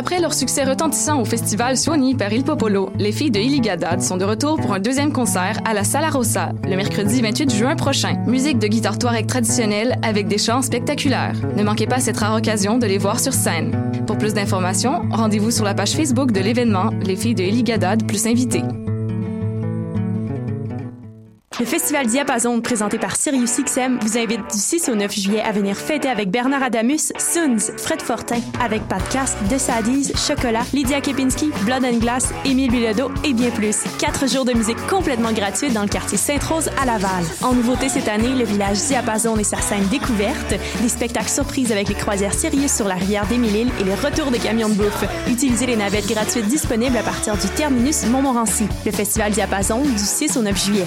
Après leur succès retentissant au festival Suoni par Il Popolo, les filles de Iligadad sont de retour pour un deuxième concert à la Sala Rossa le mercredi 28 juin prochain. Musique de guitare touareg traditionnelle avec des chants spectaculaires. Ne manquez pas cette rare occasion de les voir sur scène. Pour plus d'informations, rendez-vous sur la page Facebook de l'événement Les filles de Iligadad plus invités. Le Festival Diapason, présenté par SiriusXM, vous invite du 6 au 9 juillet à venir fêter avec Bernard Adamus, Soons, Fred Fortin, avec Podcast, De Sadies, Chocolat, Lydia Kepinski, Blood and Glass, Émile Bilodeau et bien plus. Quatre jours de musique complètement gratuite dans le quartier Sainte-Rose à Laval. En nouveauté cette année, le village Diapason et sa scène découverte, des spectacles surprises avec les croisières Sirius sur la rivière des Mille-Îles et les retours de camions de bouffe. Utilisez les navettes gratuites disponibles à partir du terminus Montmorency. Le Festival Diapason du 6 au 9 juillet.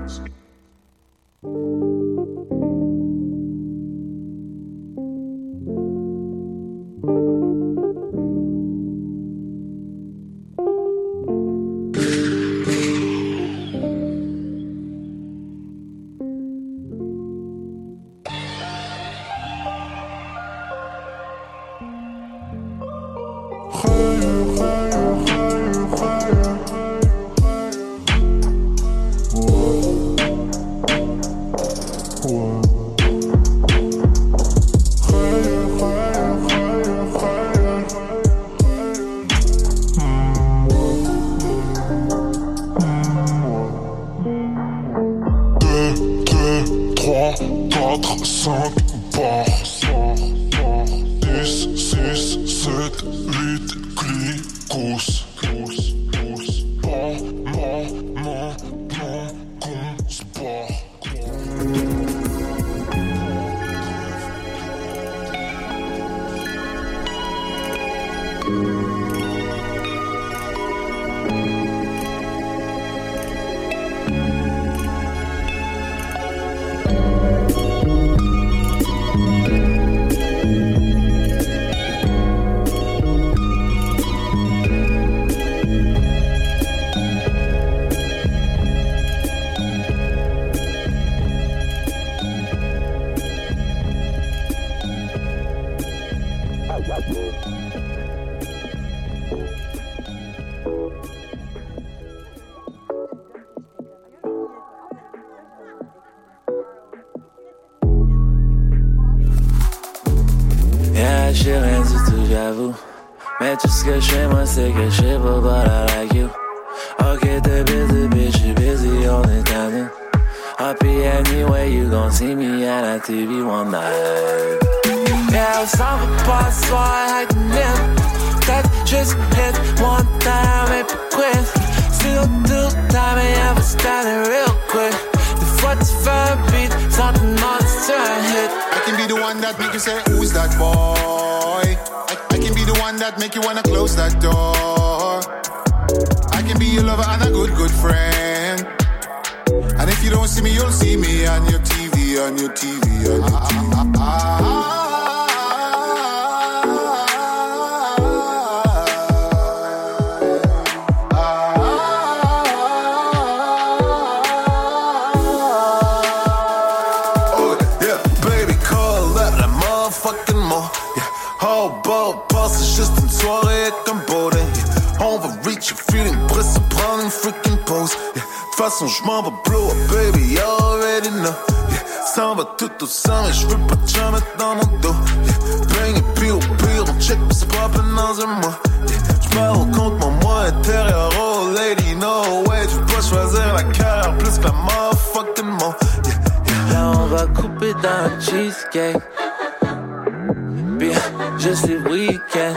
je suis week-end.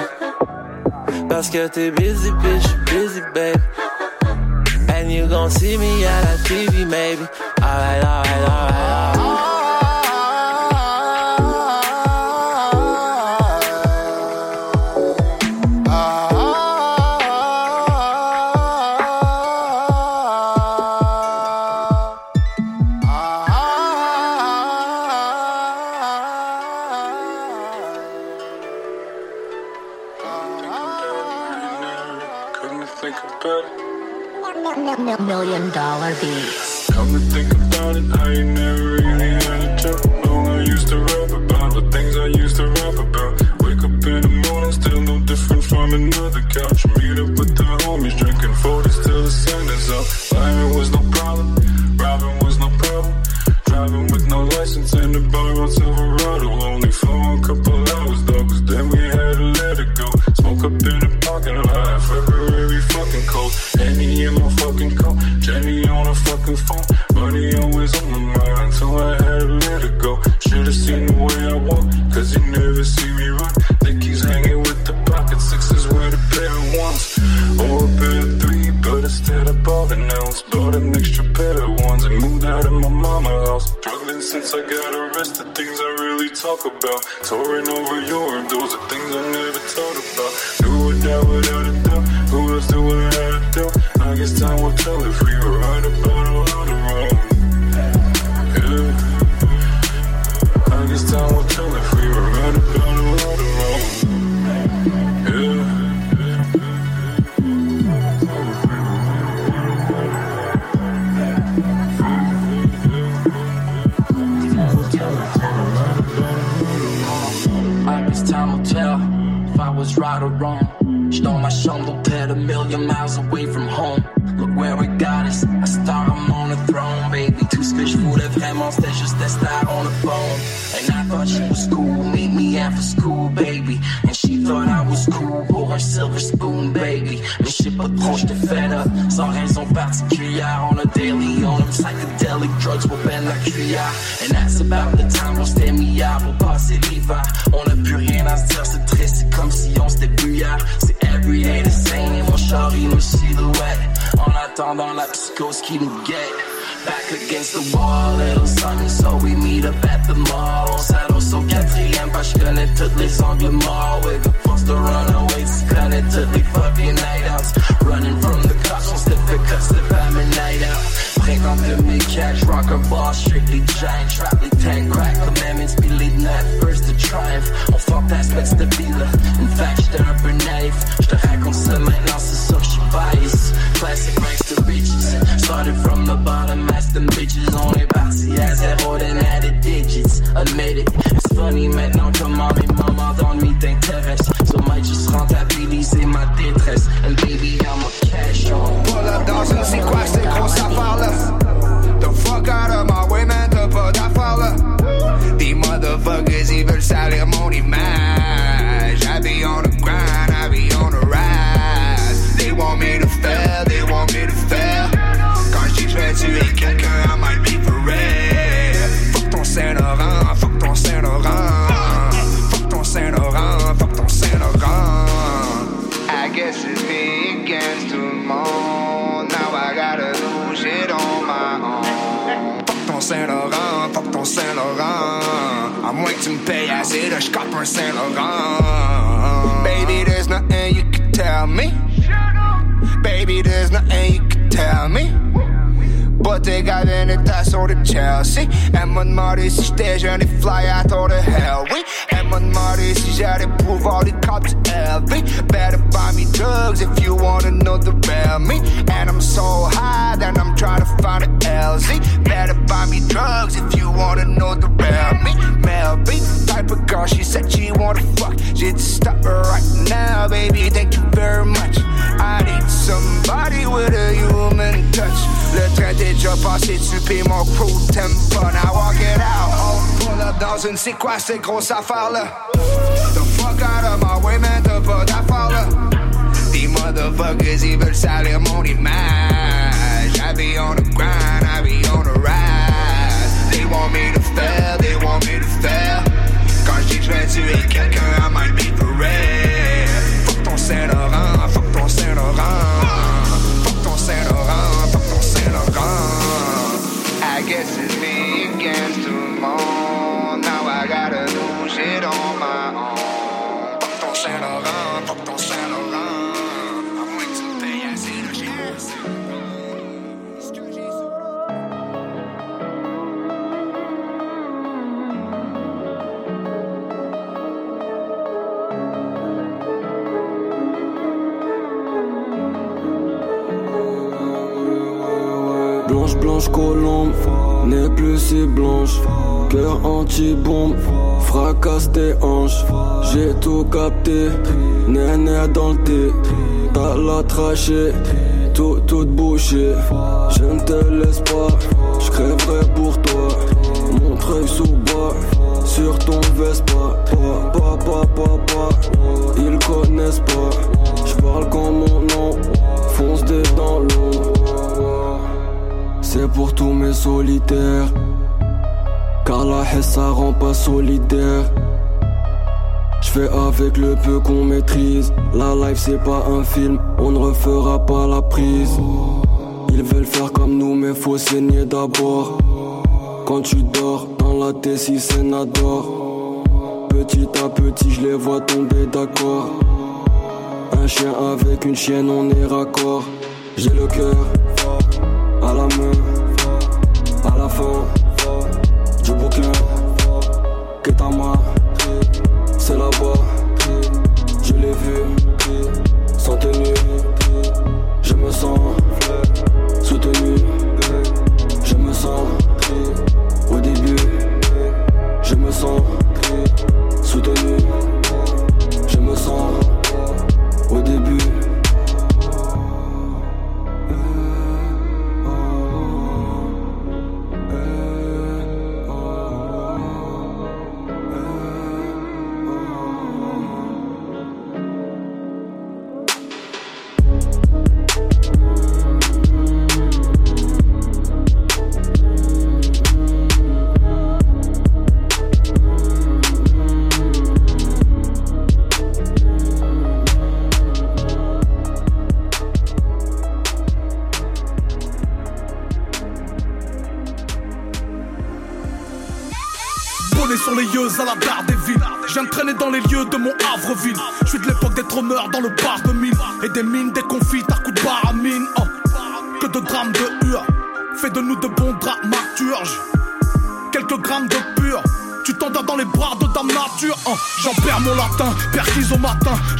Parce que t'es busy, bitch, busy, babe. And you gon' see me at la TV, maybe. Alright, alright, alright, alright. The mid Catch rock or ball, strictly giant Trap me tank, crack commandments Be leading that first to triumph. On fuck that's next to Bila In fact, der er beneif Der hack on cement, lost the social bias Classic ranks to riches Started from the bottom, as them bitches Only bouncy as that holding than added digits. Admit it, it's funny Now come on, me, maintenant Comment mes mamans dans nuit interest. So might just rentabiliser my détresse And baby, I'm a cash on. Pull up dans une séquence, c'est grosse affaire là got a see the Saint Laurent. Baby, there's nothing you can tell me. Baby, there's nothing you can tell me. Bottega ben ett här såg det Chelsea And my Maurice stage, en they fly, out tog the hell we my modest, you gotta prove all the cops heavy. Better buy me drugs if you wanna know the real me. And I'm so high that I'm trying to find an LZ. Better buy me drugs if you wanna know the real me. Mel type of girl, she said she wanna fuck. She'd stop right now, baby, thank you very much. Need somebody with a human touch. Le train est déjà passé, tu payes mon crew tempo. Now walk it out. On pull up dans une c'est quoi cette grosse affaire là? The fuck out of my way, man, t'as pas d'affaire là. These motherfuckers, ils veulent salir mon image. I be on the grind, I be on the rise. They want me to fail, they want me to fail. Quand je dis que je vais tuer quelqu'un, I might be for real. Fuck ton Saint-Laurent, Blanche, colombe, n'est plus si blanche. Cœur anti-bombe, fracasse tes hanches. J'ai tout capté, néné dans le thé. T'as la trachée, tout, tout bouché. Je ne te laisse pas, je crèverai pour toi. Mon treuil sous bas, sur ton Vespa. Pa, pa, pa, pa, pa. Ils connaissent pas, je parle comme mon nom. Fonce des dans l'ombre. C'est pour tous mes solitaires. Car la haine ça rend pas solidaire. J'fais avec le peu qu'on maîtrise. La life c'est pas un film, on ne refera pas la prise. Ils veulent faire comme nous, mais faut saigner d'abord. Quand tu dors dans la T6 Sénador. Petit à petit, je les vois tomber d'accord. Un chien avec une chienne, on est raccord. J'ai le cœur la main, à la fin du bouquin. Ketama, c'est là-bas, je l'ai vu, sans tenue. Je me sens soutenu, je me sens au début, je me sens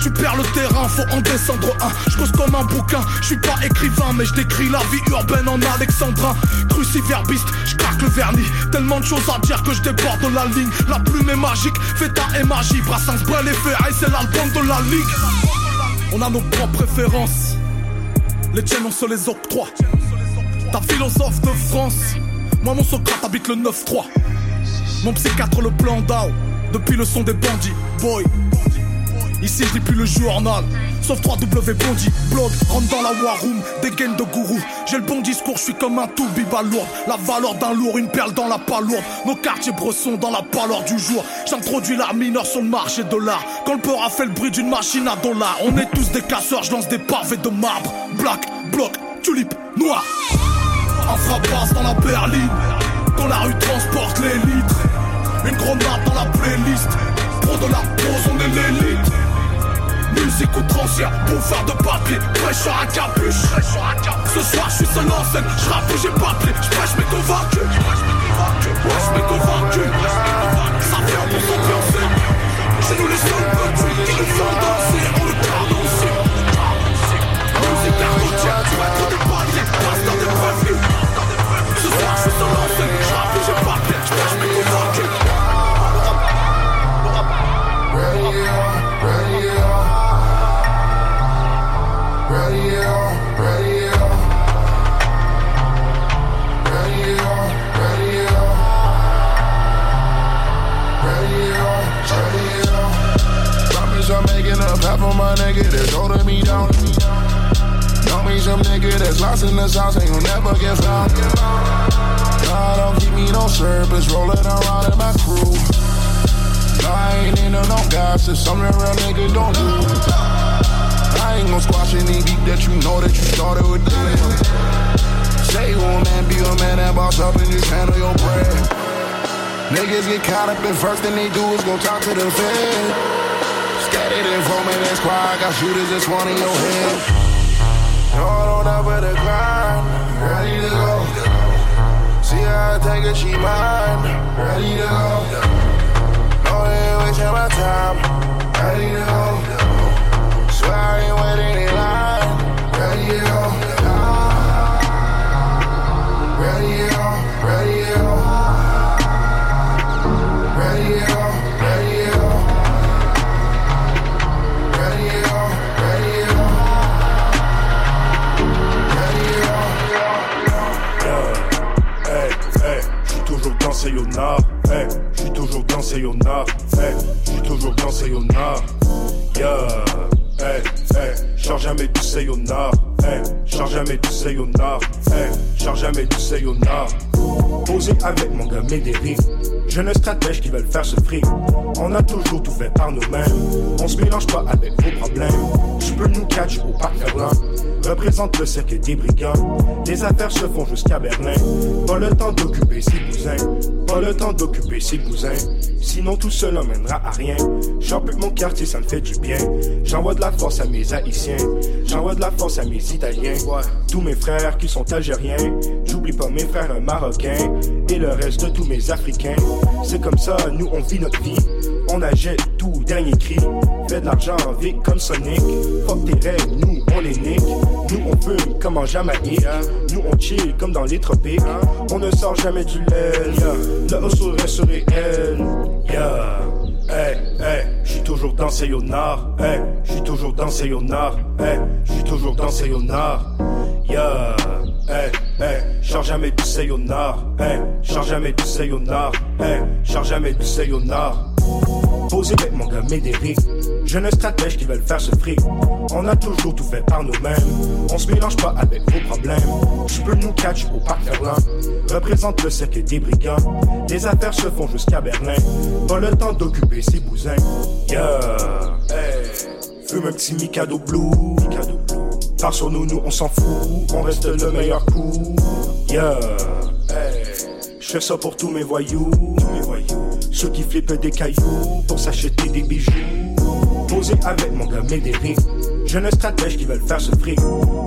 Je perds le terrain, faut en descendre un. Je comme un bouquin, je suis pas écrivain, mais je décris la vie urbaine en alexandrin. Cruciverbiste, je craque le vernis. Tellement de choses à dire que je déborde de la ligne. La plume est magique, feta et magie. Brassens, Brel et Ferraille, c'est l'album de la ligue. On a nos propres préférences. Les tiennes, on se les octroie. Ta philosophe de France. Moi, mon Socrate habite le 9-3. Mon psychiatre le plan d'Ao Depuis le son des bandits, boy Ici je plus le journal. Sauf 3W Bondi, blog, rentre dans la war room, dégaine de gourou. J'ai le bon discours, je suis comme un tout lourd La valeur d'un lourd, une perle dans la palourde. Nos quartiers bressons dans la pâleur du jour. J'introduis l'art mineur sur le marché de l'art. Quand le peur a fait le bruit d'une machine à dollars. On est tous des casseurs, je lance des pavés de marbre. Black, bloc, tulipe, noir. Un frappasse dans la berline. Quand la rue transporte les litres. Une grenade dans la playlist. Pro de la pose, on est l'élite Musique outrancière, bouffeur de papier Prêcheur à capuche. Ce soir je suis seul en Je rappe et j'ai pas de Je prêche mais convaincu. Ouais je m'ai convaincu. Ça vient pour s'ambiancer C'est nous les seuls petits qui nous font danser. On le aussi. Musique argotière, tu vas être nigga that's holding me down. Know me some nigga that's lost in the sauce and you'll never get found. God, don't give me no service, rolling around in my crew. I ain't into no gossip, something real nigga don't do. I ain't gon' squash any beat that you know that you started with doing. Say you a man, be a man, that boss up and just handle your bread. Niggas get caught up in first thing they do is go talk to the fed. Scattered informant and squad, got shooters that's one in your head. On up with the grind, ready to go. See how I take it, she mine, ready to go. No, they ain't wasting my time, ready to go. Swear I ain't waiting in line, ready to go. Ready to go, ready to go. Toujours dans ces yonards. Hey, j'suis toujours dans ces yonards. Hey, j'suis toujours dans ces yonards. Yeah, hey, hey, charge jamais du sayonara. Hey, charge jamais du sayonara. Hey, charge jamais du sayonara. Posé avec mon gars Médéric. Jeunes stratèges qui veulent faire ce fric. On a toujours tout fait par nous-mêmes. On se mélange pas avec vos problèmes. Je peux nous catch au parc Berlin. Représente le cercle des brigands. Les affaires se font jusqu'à Berlin. Pas le temps d'occuper ses cousins. Pas le temps d'occuper ses cousins. Sinon tout cela mènera à rien. J'empute mon quartier, ça me fait du bien. J'envoie de la force à mes haïtiens. J'envoie de la force à mes italiens. Tous mes frères qui sont algériens. J'oublie pas mes frères marocains. Et le reste de tous mes africains. C'est comme ça, nous on vit notre vie. On achète tout, dernier cri. Fait de l'argent, vite comme Sonic. Fuck tes rêves, nous on les nique. Nous on fume comme en Jamaïque. Nous on chill comme dans les tropiques. On ne sort jamais du lait. Yeah. Le hustle reste réel. Yeah. Hey, hey, j'suis toujours dans ces yonards. Hey, j'suis toujours dans ces yonards. Hey, j'suis toujours dans ces yonards. Yeah. Hey, hey, charge jamais du sayonara. Hey, charge jamais du sayonara. Hey, charge jamais du sayonara. Posé avec mon gars Médéric. Jeunes stratèges qui veulent faire ce fric. On a toujours tout fait par nous-mêmes. On se mélange pas avec vos problèmes. Je peux nous catch au parc Berlin. Représente le cercle des brigands. Les affaires se font jusqu'à Berlin. Pas le temps d'occuper ses bousins. Yeah, hey. Fume un petit Mikado Blue. Mikado Blue. Par sur nous, nous on s'en fout. On reste le meilleur coup. Yeah, hey. Je fais ça pour tous mes voyous. Tous mes voyous. Ceux qui flippent des cailloux pour s'acheter des bijoux. Posé avec mon gars Médéric. Jeunes stratèges qui veulent faire ce fric.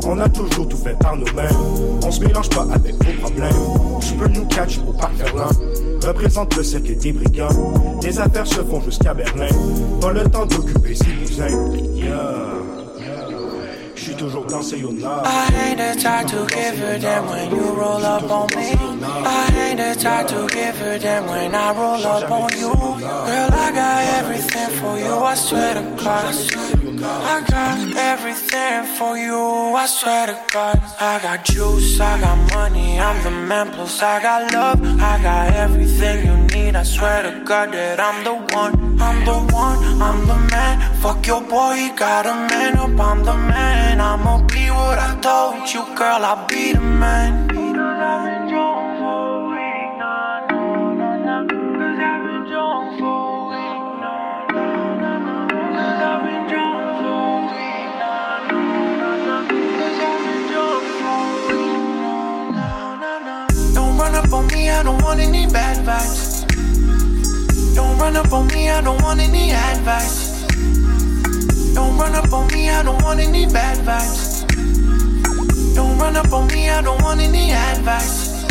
On a toujours tout fait par nous-mêmes. On se mélange pas avec vos problèmes. Je peux nous catch au parc Berlin. Représente le cercle des brigands. Les affaires se font jusqu'à Berlin. Pas le temps d'occuper ses cousins. Toujours dans ces yonards. I ain't the type to give a damn when you roll up on me. I ain't the type to give a damn when I roll up on you. Girl, I got everything for you, I swear to God. I got everything for you, I swear to God. I got juice, I got money, I'm the man, plus I got love. I got everything you need, I swear to God that I'm the one. I'm the one, I'm the man. Fuck your boy, he got a man up, I'm the man. I'ma be what I told you, girl, I'll be the man. I don't want any bad vibes. Don't run up on me, I don't want any advice. Don't run up on me, I don't want any bad vibes. Don't run up on me, I don't want any advice.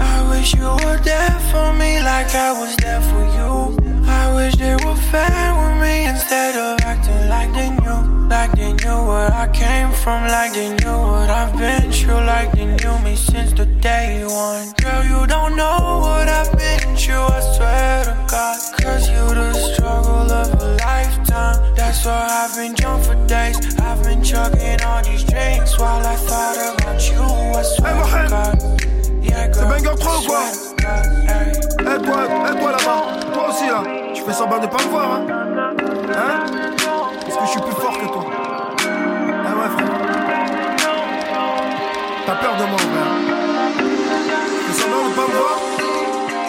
I wish you were there for me like I was there for you. I wish they were fair with me instead of acting like they knew. Like they knew where I came from, like they knew what I've been through, like they knew me since the day one. Girl, you don't know what I've been through, I swear to God. Cause you the struggle of a lifetime. That's why I've been drunk for days. I've been chugging all these drinks while I thought about you, I swear to God. Yeah, C'est banger pro quoi Eh toi, eh toi là-bas, toi aussi là, tu fais semblant de pas me voir hein Hein Parce que je suis plus fort frère. peur de moi, frère. Fais semblant de pas voir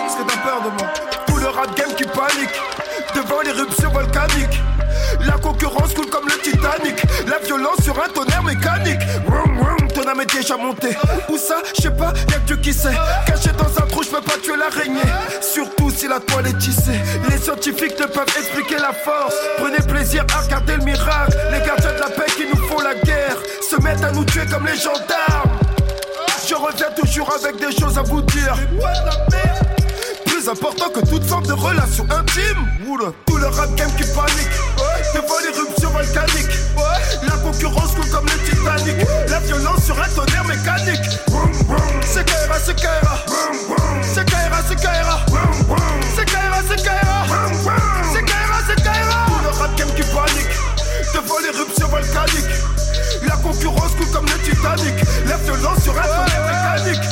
Est-ce que t'as peur de moi Tout le rap game qui panique. Devant l'éruption volcanique La concurrence coule comme le Titanic. La violence sur un tonnerre mécanique. Ton âme est déjà montée. Où ça Je sais pas, y'a que Dieu qui sait. Caché dans un trou, je peux pas tuer l'araignée. Surtout si la toile est tissée. Les scientifiques ne peuvent expliquer la force. Prenez plaisir à regarder le miracle. Les gardiens de la paix qui nous font la guerre. Se mettent à nous tuer comme les gendarmes Je reviens toujours avec des choses à vous dire plus important que toute forme de relation intime. Tout le rap game qui panique. Devant l'éruption volcanique. La concurrence coule comme le Titanic. La violence sur un tonnerre mécanique. C'est Kaira, c'est Kaira. C'est Kaira, c'est Kaira. C'est Kaira, c'est Kaira. C'est Kaira, c'est Kaira. Tout le rap game qui panique. Devant l'éruption volcanique. Concurrence coule comme le Titanic. La violence sur un tonnerre mécanique.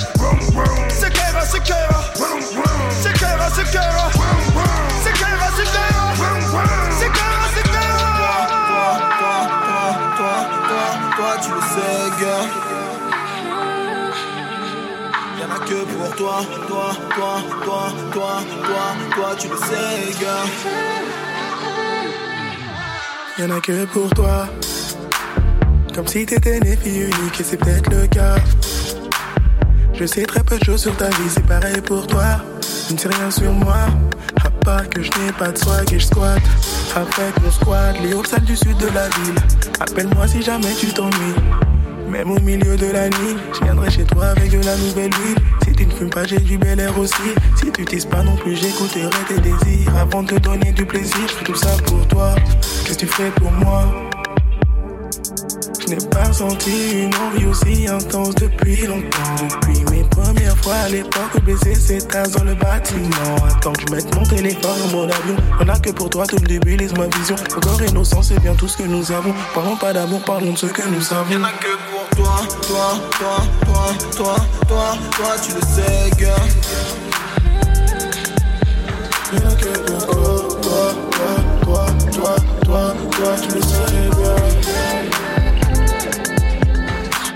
C'est Kaira, c'est Kaira. C'est Kaira, c'est Kaira. C'est Kaira, c'est Kaira. C'est Kaira, c'est Kaira. Toi, toi, toi, toi, tu le sais, gars. Y'en a que pour toi, toi, toi, toi, toi, toi, toi, tu le sais, gars. Y'en a que pour toi. Comme si t'étais né fille unique et c'est peut-être le cas. Je sais très peu de choses sur ta vie, c'est pareil pour toi. Tu ne sais rien sur moi, à part que je n'ai pas de swag et je squatte. Avec mon squad, les halls salles du sud de la ville. Appelle-moi si jamais tu t'ennuies. Même au milieu de la nuit, je viendrai chez toi avec de la nouvelle huile. Si tu ne fumes pas, j'ai du bel air aussi. Si tu tises pas non plus, j'écouterai tes désirs. Avant de te donner du plaisir, je fais tout ça pour toi. Qu'est-ce que tu fais pour moi? Je n'ai pas senti une envie aussi intense depuis longtemps. Depuis mes premières fois à l'époque baiser tasses dans le bâtiment. Attends que je mette mon téléphone en mode avion. On a que pour toi tout le début, lise ma vision. Encore innocent, c'est bien tout ce que nous avons. Parlons pas d'amour, parlons de ce que nous savons. Y'en a que pour toi, toi, toi, toi, toi, toi, toi, tu le sais, gars. Toi, tu le sais bien.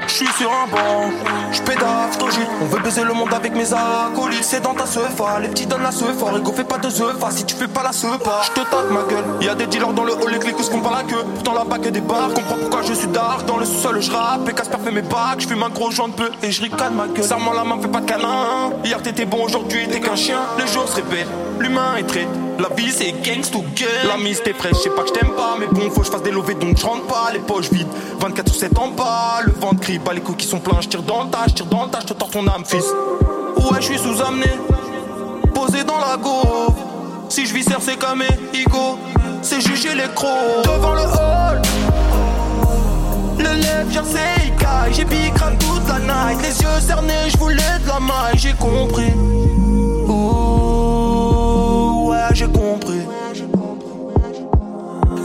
Je suis sur un banc, je pédale, gîte. On veut baiser le monde avec mes acolytes. C'est dans ta sefa, les petits donnent la sefa. Rigo, fais pas de sefa si tu fais pas la sefa. Je te tape ma gueule. Y'a des dealers dans le hall, les clics qu'on pas la queue. Pourtant là-bas que des bars, comprends pourquoi je suis dark. Dans le sous-sol, je rappe et Casper fait mes bacs. Je fume un gros joint de peu et je ricane ma gueule. Serre-moi la main, fais pas de câlin. Hier t'étais bon, aujourd'hui t'es qu'un chien. Les jours se répètent, l'humain est trait. La vie c'est gangs to gang La mise t'es fraîche, je sais pas que je t'aime pas Mais bon faut que je fasse des lovés donc je rentre pas. Les poches vides, 24 sur 7 en bas. Le ventre crie, bah les coups qui sont pleins Je tire dans le tas, tire dans le tas, je te ton âme fils. Ouais je suis sous-amené Posé dans la go Si je vis c'est comme ego C'est juger les crocs. Devant le hall le lève, c'est Ikai J'ai bicrane toute la night Les yeux cernés, je voulais de la maille. J'ai compris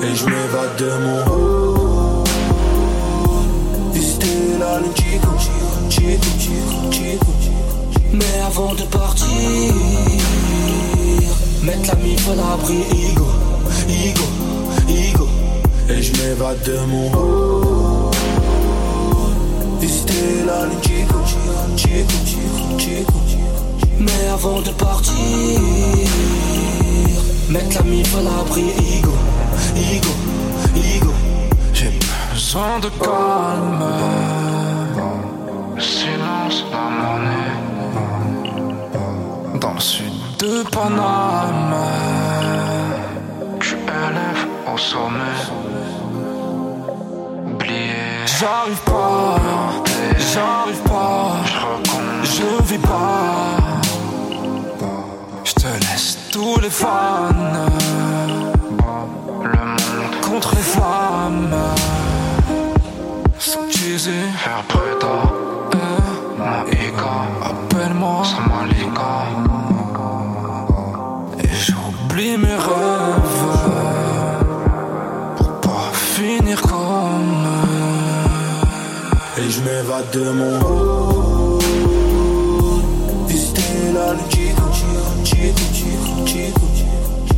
Et je m'évade de mon haut. La ligne Chico, Chico, Chico, Chico. Mais avant de partir, mettre la mif à l'abri, Igo, Igo. Et je m'évade de mon haut. Visiter la ligne Chico, Chico, Chico, Chico. Mais avant de partir, mettre la mif à l'abri, Igo, Igo. J'ai besoin de calme. Silence dans mon nez. Dans le sud de Paname. Tu élèves au sommet. Oublier. J'arrive pas. J'arrive pas. Je vis pas. Je te laisse tous les fans contre-femme Squeezie, Herbreda, eh, Moïka Appelle-moi. Samalika Et j'oublie mes rêves. Pour pas finir comme. Et je m'évade de mon rôle Visiter la nuit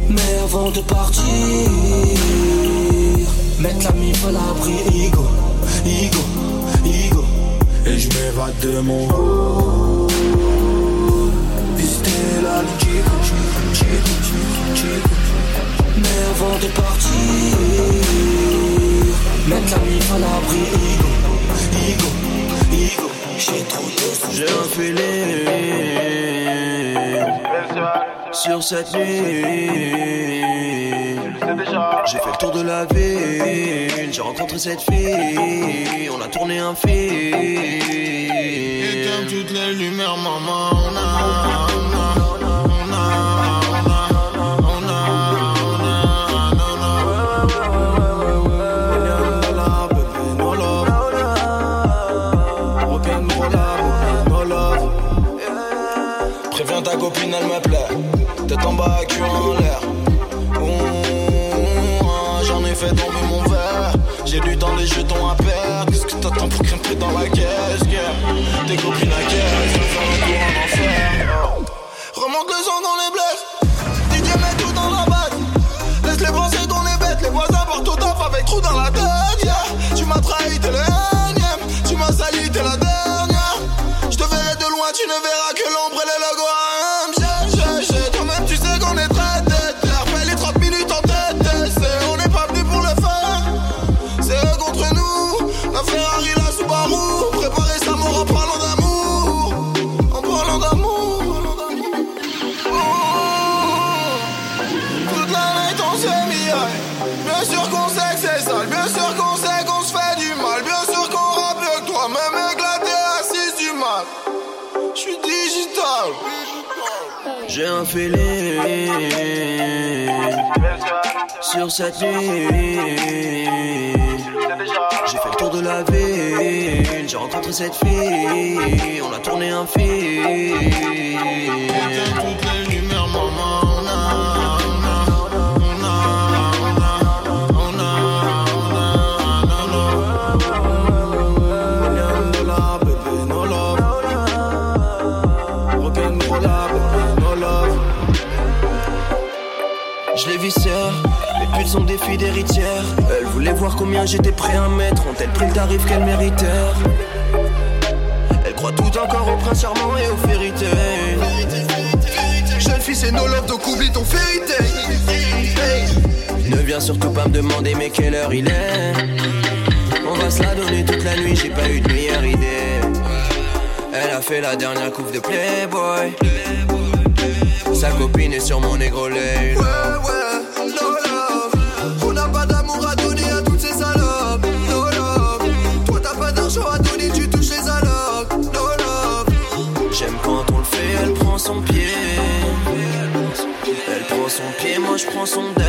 Mais avant de partir mettre la mif à l'abri, Igo, Igo, Igo. Et je m'évade de de mon haut. Visiter la Chico, Chico, Chico. Mais avant de partir, mettre la mif à l'abri, Igo, Igo, Igo. J'ai trop de J'ai un sur cette nuit. J'ai fait le tour de la ville, j'ai rencontré cette fille, on a tourné un film. Et comme toutes les lumières, maman, on a, Sur cette nuit J'ai fait le tour de la ville. J'ai rencontré cette fille. On a tourné un film Elles voulaient voir combien j'étais prêt à mettre. Ont-elles pris le tarif qu'elles méritèrent Elles croient tout encore au prince charmant et aux fairy Jeune fille, c'est no love, donc oublie ton fairy Ne viens surtout pas me demander, mais quelle heure il est? On va se la donner toute la nuit, j'ai pas eu de meilleure idée. Elle a fait la dernière coupe de Playboy. Sa copine est sur mon négro ouais, quand je prends son da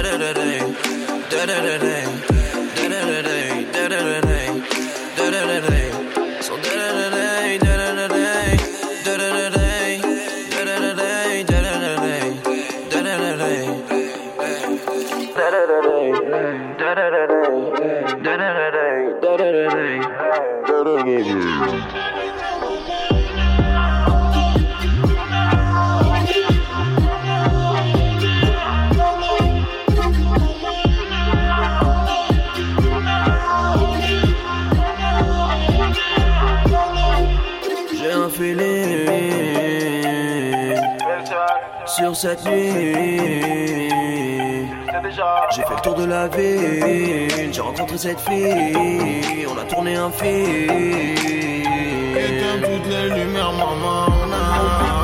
cette nuit. J'ai fait le tour de la ville, j'ai rencontré cette fille, on a tourné un film. Éteins toutes les lumières, maman, on a,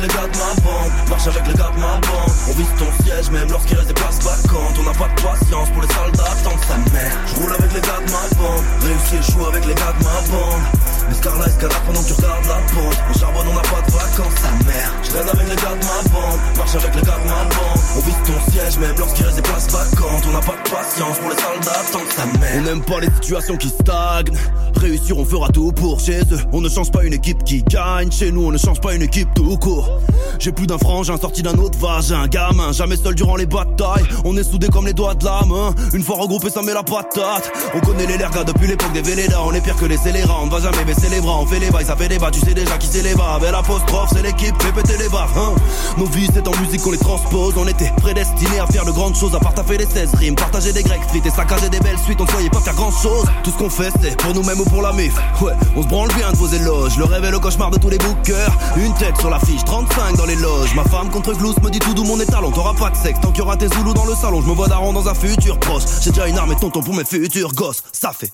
les gars de ma bande, marche avec les gars de ma bande. On vise ton siège, même lorsqu'il reste des places vacantes. On n'a pas de patience pour les salles d'attente, sa mère. Je roule avec les gars de ma bande, réussi et chaud avec les gars de ma bande. Mais Scarla pendant que tu regardes la pente. On charbonne, on n'a pas de vacances, sa mère. Je traîne avec les gars de ma bande, marche avec les gars de ma bande. On vise ton siège, même lorsqu'il reste des places vacantes. On n'a pas de patience pour les salles d'attente, sa mère. On n'aime pas les situations qui stagnent. Réussir, on fera tout pour chez eux. On ne change pas une équipe qui gagne. Chez nous, on ne change pas une équipe tout court. J'ai plus d'un frangin sorti d'un autre vagin. Gamin, jamais seul durant les batailles. On est soudés comme les doigts de la main. Une fois regroupés, ça met la patate. On connaît les lergas depuis l'époque des Vélédas. On est pire que les scélérats. On ne va jamais baisser les bras. On fait les bails, ça fait bas. Tu sais déjà qui c'est les bas. Avec l'apostrophe, c'est l'équipe, fait péter les barres. Hein. Nos vies, c'est en musique qu'on les transpose. On était prédestinés à faire de grandes choses. À part fait les 16 rimes, partager des grecs frites et saccager des belles suites. On ne voyait pas faire grand chose. Tout ce qu'on fait, c'est pour nous-mêmes ou pour la mif. Ouais, on se branle bien de vos éloges. Le rêve et le cauchemar de tous les bookers. Une tête sur l'affiche, 35 dans les loges. Ma femme contre Glous me dit tout d'où mon étalon. T'auras pas de sexe tant qu'il y aura tes zoulous dans le salon. Je me vois daron dans un futur proche. J'ai déjà une arme et tonton pour mes futurs gosses. Ça fait.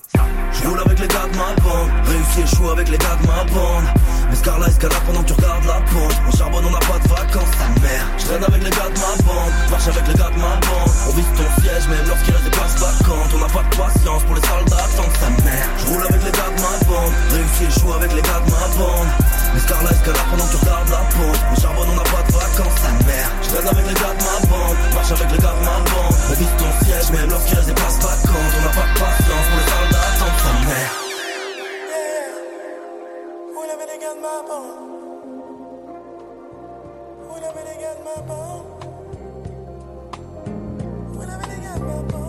Je roule avec les gars de ma bande. Réussi échoue avec les gars de ma bande. Escarla, escalade pendant que tu regardes la pente. On charbonne, on n'a pas de vacances, ta mère. Je traîne avec les gars de ma bande. Marche avec les gars de ma bande. On vise ton siège, même lorsqu'il reste des places vacantes. On n'a pas de patience pour les soldats, tant sa mère. Je roule avec les gars de ma bande. Réussi échoue avec les gars de ma bande. Escarla, escalade pendant que tu regardes la pente. On charbonne, on n'a pas de vacances, ta mère. Je traîne avec les gars de ma bande. Marche avec les gars de ma bande. On vise ton siège, même lorsqu'il reste des places vacantes. On n'a pas de patience pour les soldats, tant sa mère. Ils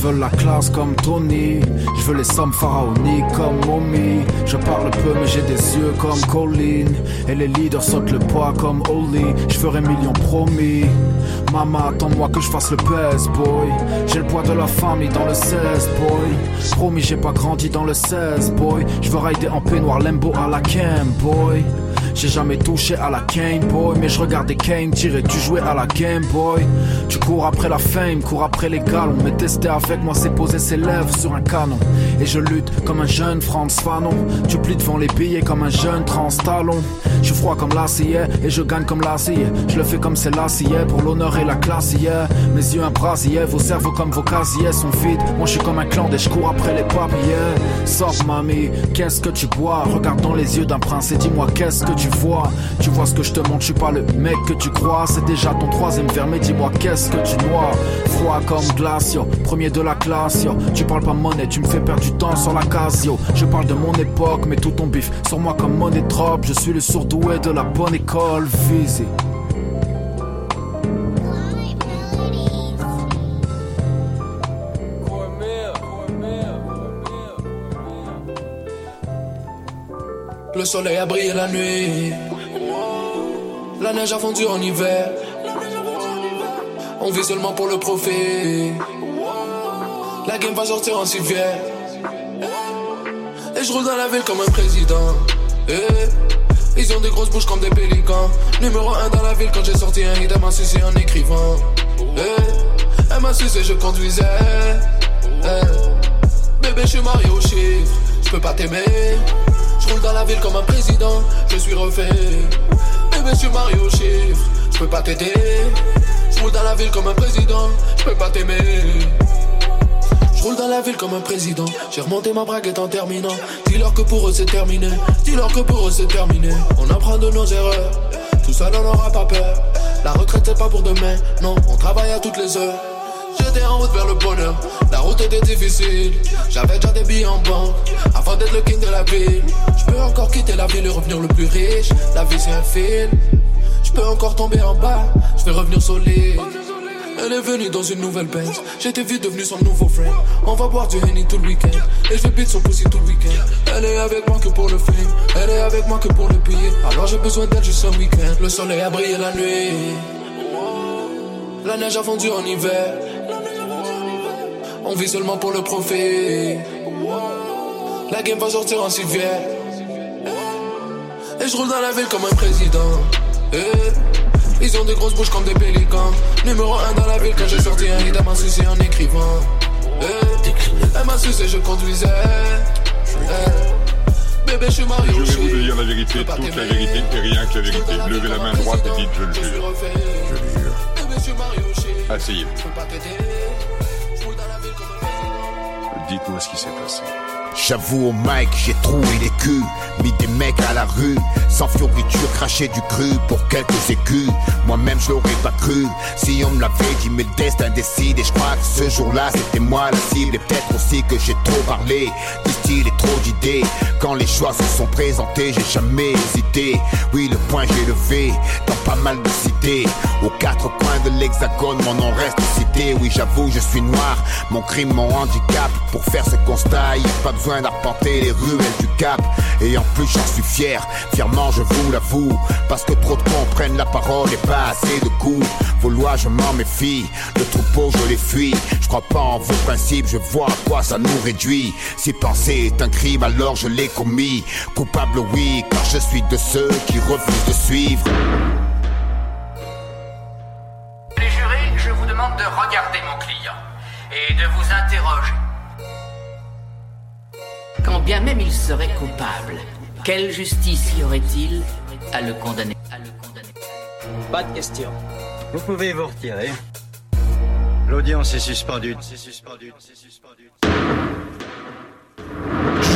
veulent la classe comme Tony, je veux les sommes pharaoniques comme Mommy. Je parle peu mais j'ai des yeux comme Colin. Et les leaders sautent le poids comme Oli. Je ferai millions promis. Maman, attends-moi que je fasse le pèse, boy. J'ai le poids de la famille dans le 16, boy. Promis, j'ai pas grandi dans le 16, boy. Je veux rider en peignoir lembo à la cam, boy. J'ai jamais touché à la Game Boy, mais je regardais Kane tirer, tu jouais à la Game Boy. Tu cours après la fame, cours après les galons. Mais tester avec moi, c'est poser ses lèvres sur un canon. Et je lutte comme un jeune Franz Fanon. Tu plies devant les billets comme un jeune trans talon. Je froid comme l'acier et je gagne comme l'acier. Je le fais comme c'est l'acier pour l'honneur et la classe yeah. Mes yeux un vos cerveaux comme vos casiers sont vides. Moi je suis comme un clan et je cours après les papiers. Sors mamie, qu'est-ce que tu bois? Regarde dans les yeux d'un prince et dis-moi qu'est-ce que tu vois. Tu vois ce que je te montre, je suis pas le mec que tu crois. C'est déjà ton troisième verre, mais dis-moi qu'est-ce que tu noies? Froid comme glace, premier de la classe, yo. Tu parles pas monnaie, tu me fais perdre du temps sur la casio. Je parle de mon époque, mais tout ton bif sur moi comme monnaie trop. Je suis le sourdoué de la bonne école, visé. Le soleil a brillé la nuit. La neige a fondu en hiver. On vit seulement pour le profit. La game va sortir en civière. Et je roule dans la ville comme un président. Eh, Ils ont des grosses bouches comme des pélicans. Numéro 1 dans la ville quand j'ai sorti un hit, elle m'a sucé en écrivant. Eh, Elle m'a sucé, je conduisais. Eh, Bébé, je suis marié au chiffre. Je peux pas t'aimer. Ville comme un président. Je suis refait. Bébé, je suis. Je peux pas t'aider. Je roule dans la ville comme un président. Je peux pas t'aimer. Je roule dans la ville comme un président. J'ai remonté ma braguette en terminant. Dis-leur que pour eux c'est terminé. Dis-leur que pour eux c'est terminé. On apprend de nos erreurs. Tout ça n'en aura pas peur. La retraite c'est pas pour demain. Non, on travaille à toutes les heures. J'étais en route vers le bonheur. La route était difficile. J'avais déjà des billets en banque. Avant d'être le king de la ville. Je peux encore quitter la ville et revenir le plus riche. La vie c'est un film. Je peux encore tomber en bas. Je vais revenir solide. Elle est venue dans une nouvelle Benz. J'étais vite devenu son nouveau friend. On va boire du Henny tout le week-end. Et je vais beat son pussy tout le week-end. Elle est avec moi que pour le film. Elle est avec moi que pour le billet. Alors j'ai besoin d'elle juste un week-end. Le soleil a brillé la nuit. La neige a fondu en hiver. On vit seulement pour le profit. La game va sortir en civière. Et je roule dans la ville comme un président. Eh. Ils ont des grosses bouches comme des pélicans. Numéro 1 dans la ville quand j'ai sorti un hit, elle m'a sucé en écrivant. Elle m'a sucé, je conduisais. Eh. Bébé, je suis marié au Jurez-vous de dire la vérité, toute la vérité et rien que la vérité. Levez la main droite et dites je le jure. Bébé, je suis marié au Dites-moi ce qui s'est passé. J'avoue au mic, j'ai troué des culs, mis des mecs à la rue, sans fioriture, craché du cru pour quelques écus. Moi-même, je l'aurais pas cru, si on me l'avait dit, mais le destin décide. Et je crois que ce jour-là, c'était moi la cible, et peut-être aussi que j'ai trop parlé, du style et trop d'idées. Quand les choix se sont présentés, j'ai jamais hésité. Oui, le point j'ai levé dans pas mal de cités. Aux quatre coins de l'hexagone, mon nom reste cité. Oui, j'avoue, je suis noir, mon crime, mon handicap. Pour faire ce constat, y a pas besoin d'arpenter les ruelles du Cap. Et en plus, j'en suis fier, fièrement, je vous l'avoue. Parce que trop de cons prennent la parole et pas assez de coups. Vos lois, je m'en méfie. Le troupeau, je les fuis. Je crois pas en vos principes, je vois à quoi ça nous réduit. Si penser est un crime, alors je l'ai commis. Coupable, oui, car je suis de ceux qui refusent de suivre. Les jurés, je vous demande de regarder mon client et de vous interroger. Quand bien même il serait coupable, quelle justice y aurait-il à le condamner? Pas de question. Vous pouvez vous retirer. L'audience est suspendue.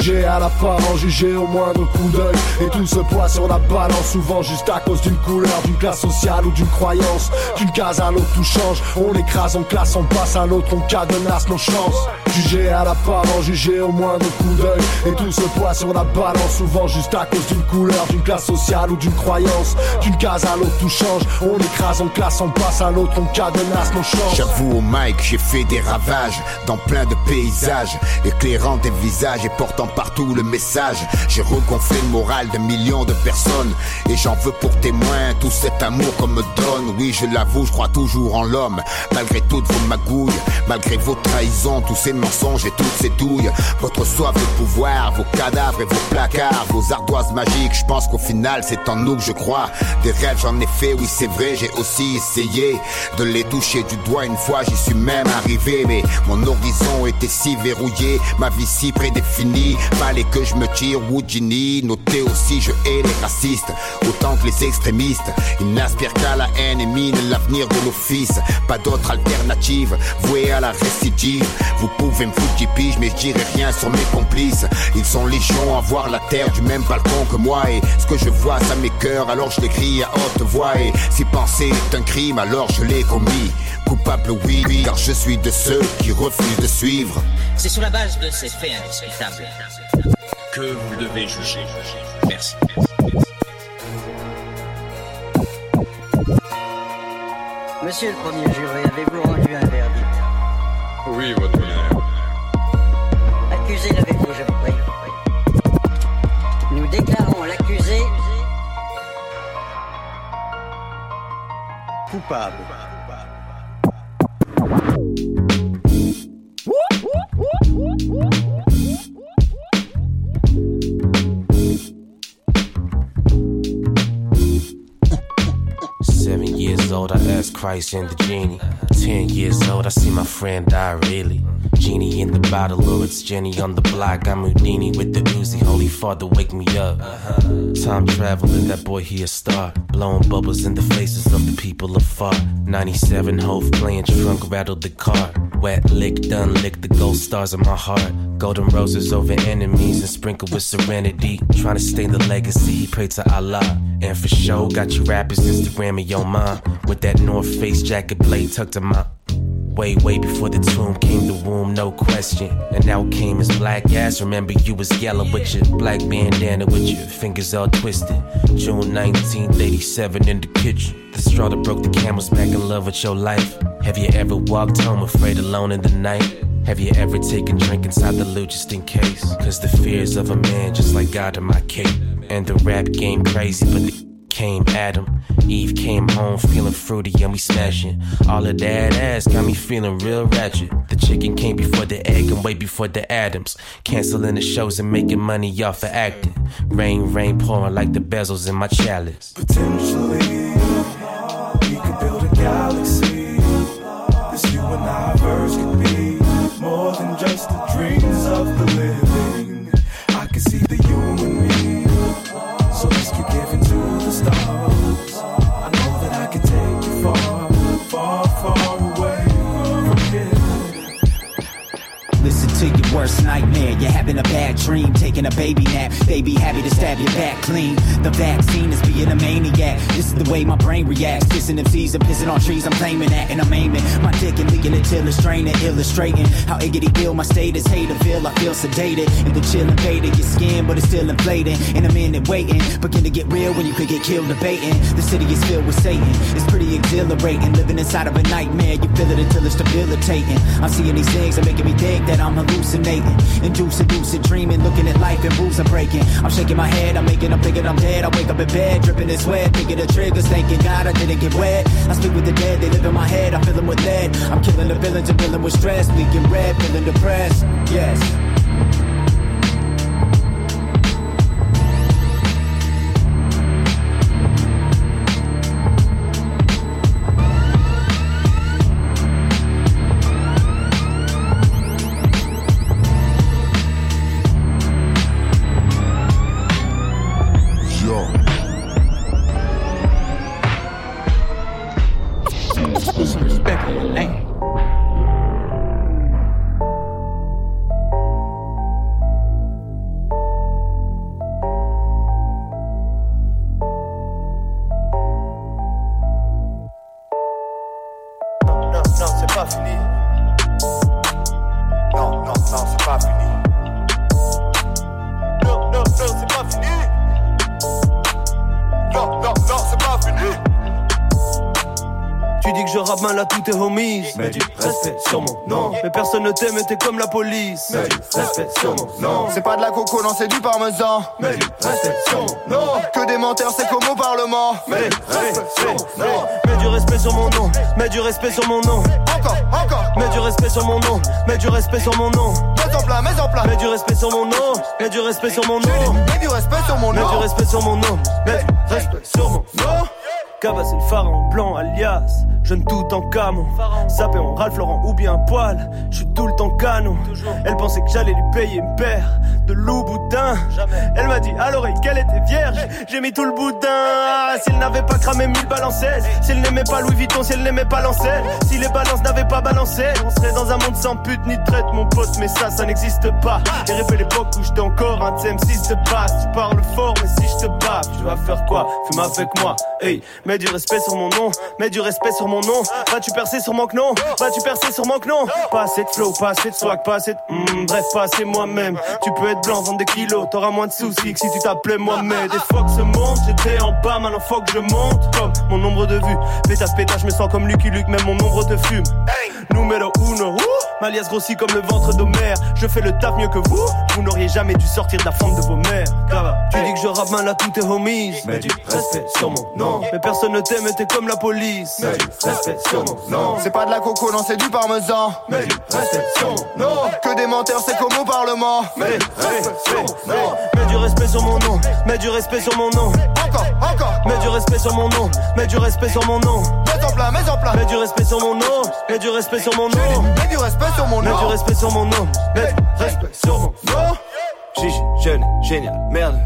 Jugé à la parole, jugé au moindre coup d'œil. Et tout ce poids sur la balance Souvent juste à cause d'une couleur, d'une classe sociale ou d'une croyance. D'une case à l'autre tout change. On l'écrase, on classe, on passe à l'autre On cadenasse nos chances. Jugé à la parole, jugé au moindre coup d'œil. Et tout ce poids sur la balance Souvent juste à cause d'une couleur, d'une classe sociale ou d'une croyance. D'une case à l'autre tout change. On l'écrase, on classe, on passe à l'autre On cadenasse nos chances. J'avoue au mic, j'ai fait des ravages dans plein de paysages, éclairant des visages et portant partout le message. J'ai regonflé le moral de millions de personnes et j'en veux pour témoin tout cet amour qu'on me donne. Oui, je l'avoue, je crois toujours en l'homme, malgré toutes vos magouilles, malgré vos trahisons, tous ces mensonges et toutes ces douilles. Votre soif de pouvoir, vos cadavres et vos placards, vos ardoises magiques. Je pense qu'au final, c'est en nous que je crois. Des rêves, j'en ai fait, oui, c'est vrai, j'ai aussi essayé de les toucher du doigt une fois, j'y suis même arrivé. Mais mon horizon était si verrouillé, ma vie si prédéfinie. Fallait que je me tire Woodini. Notez aussi, je hais les racistes, autant que les extrémistes. Ils n'aspirent qu'à la haine et minent l'avenir de l'office. Pas d'autre alternative, vouée à la récidive. Vous pouvez me foutre du pige, mais je dirai rien sur mes complices. Ils sont légions à voir la terre du même balcon que moi. Et ce que je vois, ça m'écœure, alors je l'écris à haute voix. Et si penser est un crime, alors je l'ai commis. Coupable, oui, oui, car je suis de ceux qui refusent de suivre. C'est sur la base de ces faits indiscutables que vous devez juger. Merci. Monsieur le premier juré, avez-vous rendu un verdict? Oui, votre honneur. Accusé, levez-vous, je vous prie. Nous déclarons l'accusé coupable. Old, I asked Christ and the genie. Ten years old, I see my friend die really. Genie in the bottle, or it's Jenny on the block. I'm Houdini with the Uzi. Holy Father, wake me up. Time traveling, that boy he a star. Blowing bubbles in the faces of the people afar. 97 Hove playing trunk, rattled the car. Wet lick, done lick the gold stars in my heart. Golden roses over enemies and sprinkled with serenity. Trying to stain the legacy, he prayed to Allah. And for sure, got you rappers Instagramming your mom. With that North Face jacket blade tucked in my Way, way before the tomb came the womb, no question. And now came his black ass. Remember, you was yellow with your black bandana with your fingers all twisted. June 1987 in the kitchen. The straw that broke the camel's back in love with your life. Have you ever walked home afraid alone in the night? Have you ever taken drink inside the loot just in case? Cause the fears of a man just like God in my cape. And the rap game crazy, but the came Adam. Eve came home feeling fruity and we smashing. All of that ass got me feeling real ratchet. The chicken came before the egg and way before the Adams. Canceling the shows and making money off of acting. Rain, rain pouring like the bezels in my chalice. Potentially, we could build a galaxy. This you and I verse could be more than just the dreams of the living. I can see the you worst nightmare. you're having a bad dream, taking a baby nap. They be happy to stab your back clean. The vaccine is being a maniac. This is the way my brain reacts. Kissing MCs and pissing on trees, I'm claiming that and I'm aiming. My dick and leaking it till it's draining, illustrating how iggity ill my state is. Haterville, I feel sedated. And the chill invaded your skin, but it's still inflating. In a minute waiting, begin to get real when you could get killed debating. The city is filled with Satan. It's pretty exhilarating, living inside of a nightmare. You feel it until it's debilitating. I'm seeing these things that making me think that I'm hallucinating. Inducing lucid dreaming, looking at life and rules are breaking. I'm shaking my head, I'm making, I'm thinking I'm dead. I wake up in bed, dripping in sweat, thinking the triggers, thanking God I didn't get wet. I speak with the dead, they live in my head, I fill them with lead. I'm killing the villains and dealing with stress, leaking red, feeling depressed. Yes. Coco, non, c'est du parmesan. Mets sur mon nom. Que des menteurs, c'est comme au Parlement. Mets sur mon nom. Mets du respect sur mon nom. Mets du respect sur mon nom. Encore, encore. Mets du respect sur mon nom. Mets du respect sur mon nom. Mets en plat, mets en plat. Mets du respect sur mon nom. Mets du respect sur mon nom. Mets du respect sur mon Mets nom. du respect sur mon nom. Mets du respect sur mon nom. Cava c'est le pharaon blanc alias. Jeune tout en camo. Sapé en Ralph Laurent ou bien poil. Je suis tout le temps canon Elle pensait que j'allais lui payer une paire De loup boudin Elle m'a dit à l'oreille qu'elle était vierge. J'ai mis tout le boudin. S'il n'avait pas cramé mille balancettes S'il n'aimait pas Louis Vuitton S'il n'aimait pas Lancel Si les balances n'avaient pas balancé On serait dans un monde sans pute ni de traite mon pote Mais ça ça n'existe pas. J'ai rêvé l'époque où j'étais encore un TM6 de base. Tu parles fort mais si je te bats Tu vas faire quoi? Fume avec moi. Hey Mets du respect sur mon nom, mets du respect sur mon nom. Vas-tu percer sur mon non? Vas-tu percer sur mon non? Pas assez de flow, pas assez de swag, pas assez de. Hmm, bref, pas assez moi-même. Tu peux être blanc, vendre des kilos, t'auras moins de soucis que si tu t'appelais moi-même. Des fois que se monte, j'étais en bas, maintenant faut que je monte. Comme mon nombre de vues, pétasse pétasse, je me sens comme Lucky Luke, même mon nombre de fume. Numero uno, ma liasse grossit comme le ventre d'Homère. Je fais le taf mieux que vous, vous n'auriez jamais dû sortir de la fente de vos mères. Tu dis que je rappe mal à tous tes homies. Mets du respect sur mon nom. Mais personne ne t'aime et t'es comme la police. Mets du respect sur mon nom. C'est pas de la coco, non, c'est du parmesan. Mets du respect sur mon nom. Que des menteurs, c'est comme au Parlement. Mets du respect sur mon nom. Mets du respect sur mon nom. Mets du respect sur mon nom. Encore, encore. Mets du respect sur mon nom. Mets du respect sur mon nom. Mets en plat, mets en plat. Mets du respect sur mon nom. Mets du respect sur mon nom. Mets du respect sur mon nom. Mets du respect sur mon nom. Mets du respect sur mon nom. Gigi, jeune, génial, merde.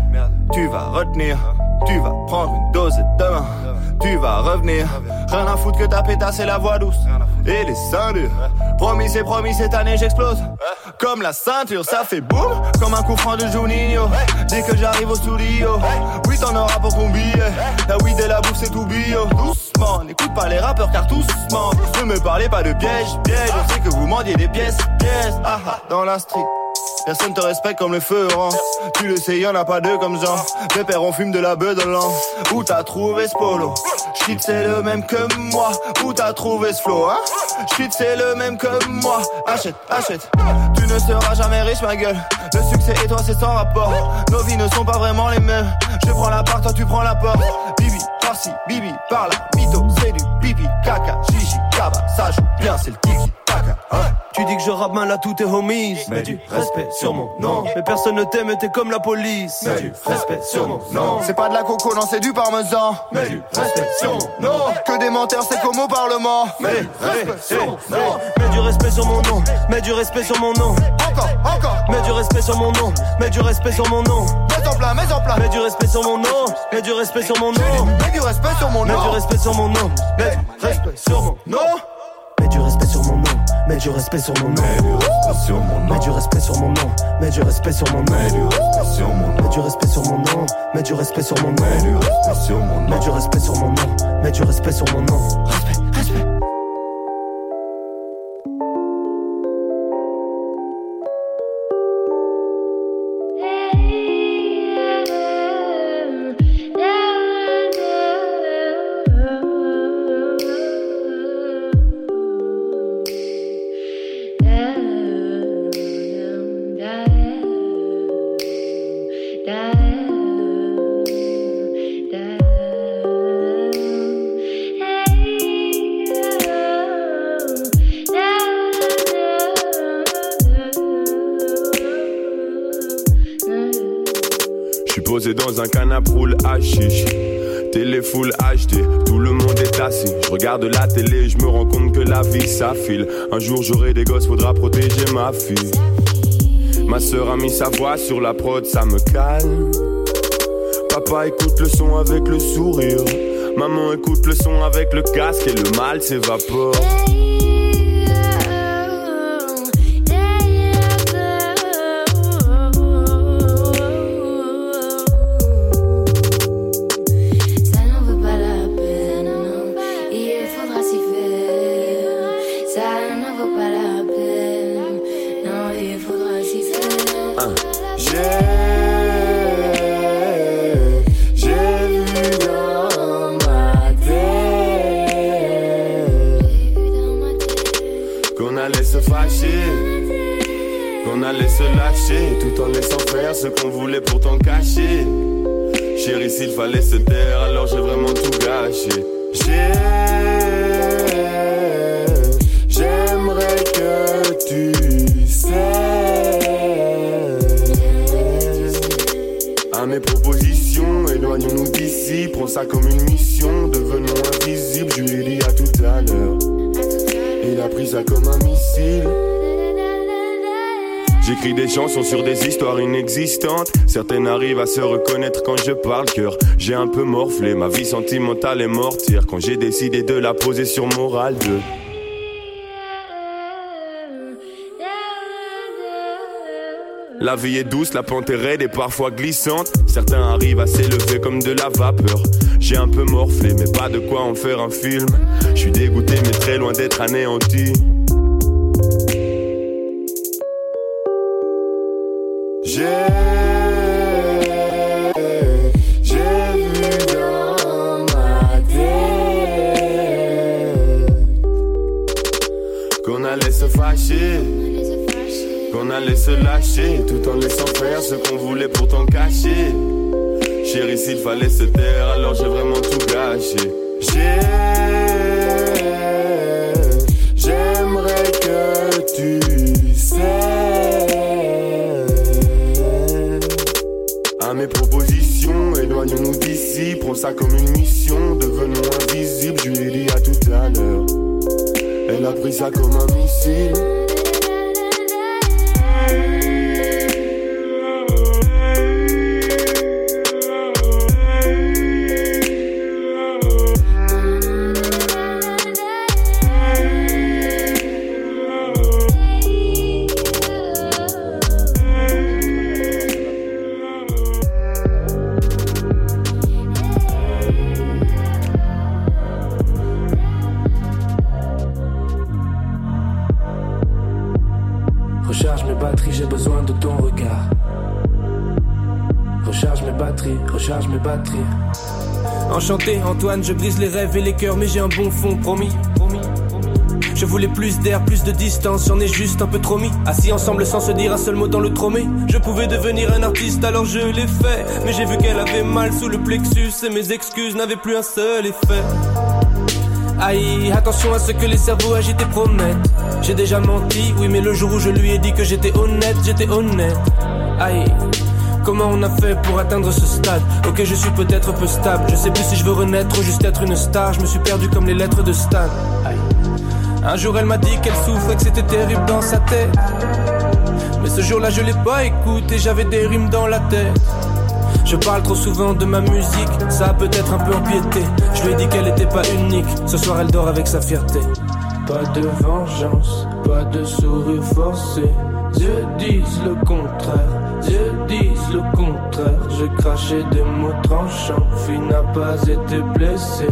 Tu vas retenir, tu vas prendre une dose demain. Tu vas revenir. Rien à foutre que ta pétasse c'est la voix douce. Et les seins durs. Promis, c'est promis, cette année j'explose. Comme la ceinture, ça fait boum. Comme un coup franc de Juninho. Dès que j'arrive au studio. Oui, t'en auras pour ton billet. La weed et la bouffe, c'est tout bio. Doucement, n'écoute pas les rappeurs car tous mentent. Ne me parlez pas de piège, piège. On sait que vous mendiez des pièces, pièces. Ah ah, dans la street. Personne te respecte comme le feu orange. Tu le sais, y'en a pas deux comme Jean. Mes pères on fume de la beuh dans l'an. Où t'as trouvé ce polo? Shit c'est le même que moi. Où t'as trouvé ce flow, hein? Shit c'est le même que moi. Achète, achète. Tu ne seras jamais riche, ma gueule. Le succès et toi c'est sans rapport. Nos vies ne sont pas vraiment les mêmes. Je prends la part, toi tu prends la porte. Bibi, par-ci, bibi, par-là. Mytho, c'est du pipi, caca, chichi, kaba. Ça joue bien, c'est le. Hein Tu dis que je rappe mal à tous tes homies. Mets du respect sur mon nom. Mais personne ne t'aime et t'es comme la police. Mets du respect sur mon nom. C'est pas de la coco, non, c'est du parmesan. Mets du respect sur mon nom. Que des menteurs, c'est comme au Parlement. Mets du respect sur mon nom. Mets du respect sur mon nom. Mets du respect sur mon nom. Encore, encore. Mets du respect sur mon nom. Mets du respect sur mon nom. Mets en plat, mets en plat. Mets du respect sur mon nom. Mets du respect sur mon nom. Mets du respect sur mon Mets nom. du respect sur mon nom. Mets du respect sur mon nom. Mets du respect sur mon nom. mets du respect sur mon nom. Mets du respect sur mon nom. Mets du respect sur mon nom. Mets du respect sur mon nom. Mets du respect sur mon nom. Mets du respect sur mon nom. Mets du respect sur mon nom. Respect, respect. Full HD, tout le monde est assis. Je regarde la télé, je me rends compte que la vie s'affile. Un jour j'aurai des gosses, faudra protéger ma fille. Ma soeur a mis sa voix sur la prod, ça me calme. Papa écoute le son avec le sourire. Maman écoute le son avec le casque et le mal s'évapore. Certaines arrivent à se reconnaître quand je parle cœur. J'ai un peu morflé, ma vie sentimentale est mortière. Quand j'ai décidé de la poser sur Moral 2. La vie est douce, la pente est raide et parfois glissante. Certains arrivent à s'élever comme de la vapeur. J'ai un peu morflé, mais pas de quoi en faire un film. Je suis dégoûté, mais très loin d'être anéanti. Qu'on allait se fâcher, qu'on allait se lâcher, tout en laissant faire ce qu'on voulait pourtant cacher. Chérie, s'il fallait se taire, alors j'ai vraiment tout gâché. J'ai, j'aimerais que tu Prends ça comme une mission, devenons invisibles. Je lui à tout à l'heure. Elle a pris ça comme un missile. Antoine, je brise les rêves et les cœurs, mais j'ai un bon fond, promis. Je voulais plus d'air, plus de distance, j'en ai juste un peu trop mis. Assis ensemble sans se dire un seul mot dans le tromé. Je pouvais devenir un artiste, alors je l'ai fait. Mais j'ai vu qu'elle avait mal sous le plexus et mes excuses n'avaient plus un seul effet. Aïe, attention à ce que les cerveaux agités promettent. J'ai déjà menti, oui, mais le jour où je lui ai dit que j'étais honnête, j'étais honnête. Aïe. Comment on a fait pour atteindre ce stade Ok, je suis peut-être peu stable. Je sais plus si je veux renaître ou juste être une star. Je me suis perdu comme les lettres de Stan. Un jour, elle m'a dit qu'elle souffrait, que c'était terrible dans sa tête. Mais ce jour-là, je l'ai pas écouté, j'avais des rimes dans la tête. Je parle trop souvent de ma musique, ça a peut-être un peu empiété. Je lui ai dit qu'elle était pas unique, ce soir elle dort avec sa fierté. Pas de vengeance, pas de sourire forcé. Dieu disent le contraire, Dieu disent le contraire. J'ai craché des mots tranchants, fille n'a pas été blessé.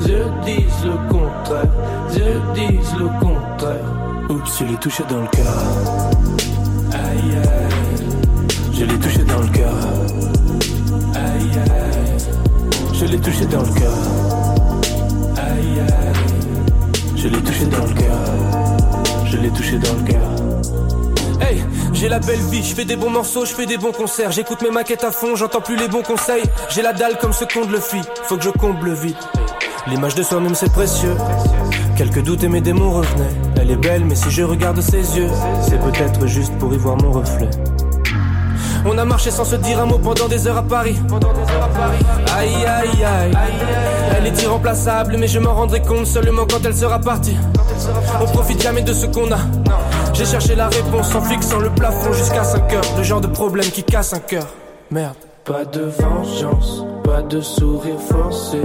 Dieu disent le contraire, Dieu disent le contraire. Oups, je l'ai touché dans le cœur. Aïe aïe, je l'ai touché dans le cœur. Aïe aïe, je l'ai touché dans le cœur. Aïe aïe, je l'ai touché dans le cœur. Je l'ai touché dans le cœur. Hey, j'ai la belle vie, je fais des bons morceaux, je fais des bons concerts, j'écoute mes maquettes à fond, j'entends plus les bons conseils. J'ai la dalle comme ce qu'on le fit, faut que je comble vite. L'image de soi-même c'est précieux. Quelques doutes et mes démons revenaient. Elle est belle, mais si je regarde ses yeux, c'est peut-être juste pour y voir mon reflet. On a marché sans se dire un mot pendant des heures à Paris. Aïe aïe aïe. Elle est irremplaçable, mais je m'en rendrai compte seulement quand elle sera partie. On profite jamais de ce qu'on a. J'ai cherché la réponse en fixant le plafond jusqu'à 5 heures. Le genre de problème qui casse un cœur. Merde. Pas de vengeance, pas de sourire forcé.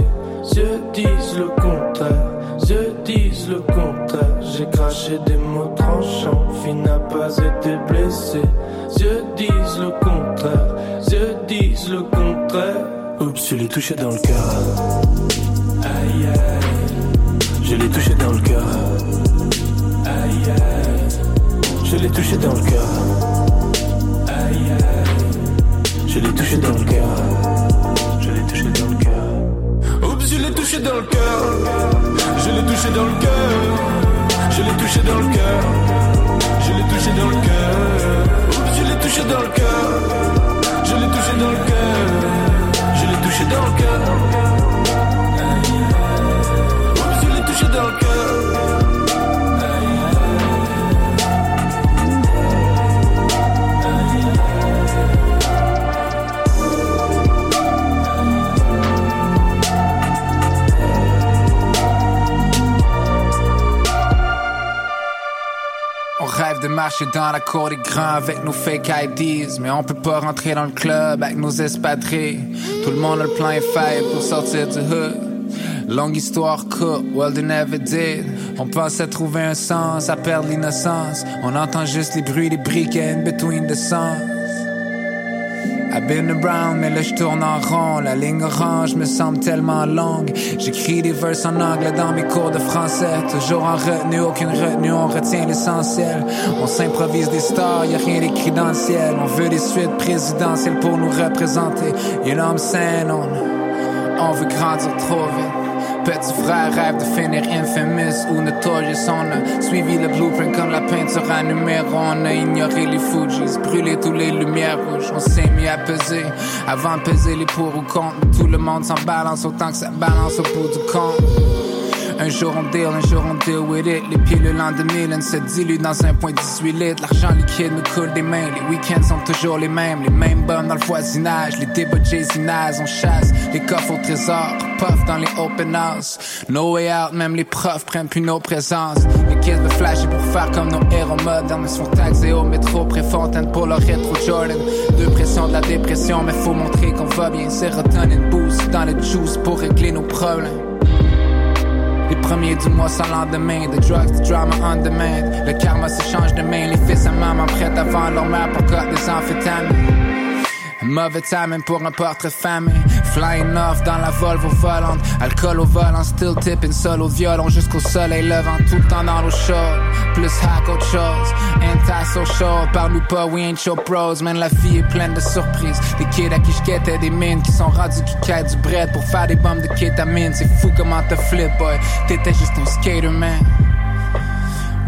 Dieu disent le contraire, Dieu disent le contraire. J'ai craché des mots tranchants, fille n'a pas été blessée. Dieu disent le contraire, Dieu disent le contraire. Oups, je l'ai touché dans le cœur. Aïe aïe, je l'ai touché dans le cœur. Aïe aïe, je l'ai touché dans le cœur. Aïe aïe, je l'ai touché dans le cœur. Je l'ai touché dans le cœur. Oups, je l'ai touché dans le cœur. Je l'ai touché dans le cœur. Je l'ai touché dans le cœur. Je l'ai touché dans le cœur. Touché dans le cœur. Je l'ai touché dans le cœur. Je l'ai touché dans le cœur. De marcher dans la cour des grands avec nos fake IDs, mais on peut pas rentrer dans le club avec nos espadrilles. Tout le monde le plan est fait pour sortir du hood. Longue histoire courte, well they never did. On pensait trouver un sens à perdre l'innocence. On entend juste les bruits des briquets in between the songs. I've been around, mais là je tourne en rond. La ligne orange me semble tellement longue. J'écris des vers en anglais dans mes cours de français. Toujours en retenue, aucune retenue, on retient l'essentiel. On s'improvise des stars, y a rien d'écrit dans le ciel. On veut des suites présidentielles pour nous représenter. You know I'm saying? On, on veut grandir trop vite. Petit frère rêve de finir infamous ou notorious. On suivi le blueprint comme la peinture à numéro. On a ignoré les Fujis, brûlé toutes les lumières rouges. On s'est mis à peser avant de peser les pour ou contre. Tout le monde s'en balance autant que ça balance au bout du compte. Un jour on deal, un jour on deal with it. Les pilules en 2000 se diluent dans un point 18 litres. L'argent liquide nous coule des mains. Les week-ends sont toujours les mêmes. Les mêmes bums dans le voisinage. Les débats Jay-Z On chasse les coffres au trésor. Puff dans les open house. No way out, même les profs prennent plus nos présences. Les kids veulent flasher pour faire comme nos héros modernes. Ils sont taxés au métro Préfontaine pour leur rétro Jordan. Deux pressions de la dépression, mais faut montrer qu'on va bien. Sérotonine boost dans le juice pour régler nos problèmes. Les premiers du mois sans lendemain, the drugs, the drama on demand. Le karma s'échange de main, les fils et maman à vendre leur mère pour cote des amphétamines. Mauvais timing pour un portrait famille. Flying off dans la Volvo volante. Alcool au volant, still tipping seul au violon jusqu'au soleil levant. Tout le temps dans l'eau chaude. Plus hack autre chose. Anti-social, parle-nous pas, we ain't your pros. Man, la vie est pleine de surprises. Des kids à qui je des mines qui sont rendus qui quittent du bread pour faire des bombes de kétamine. C'est fou comment te flip, boy. T'étais juste un skater, man.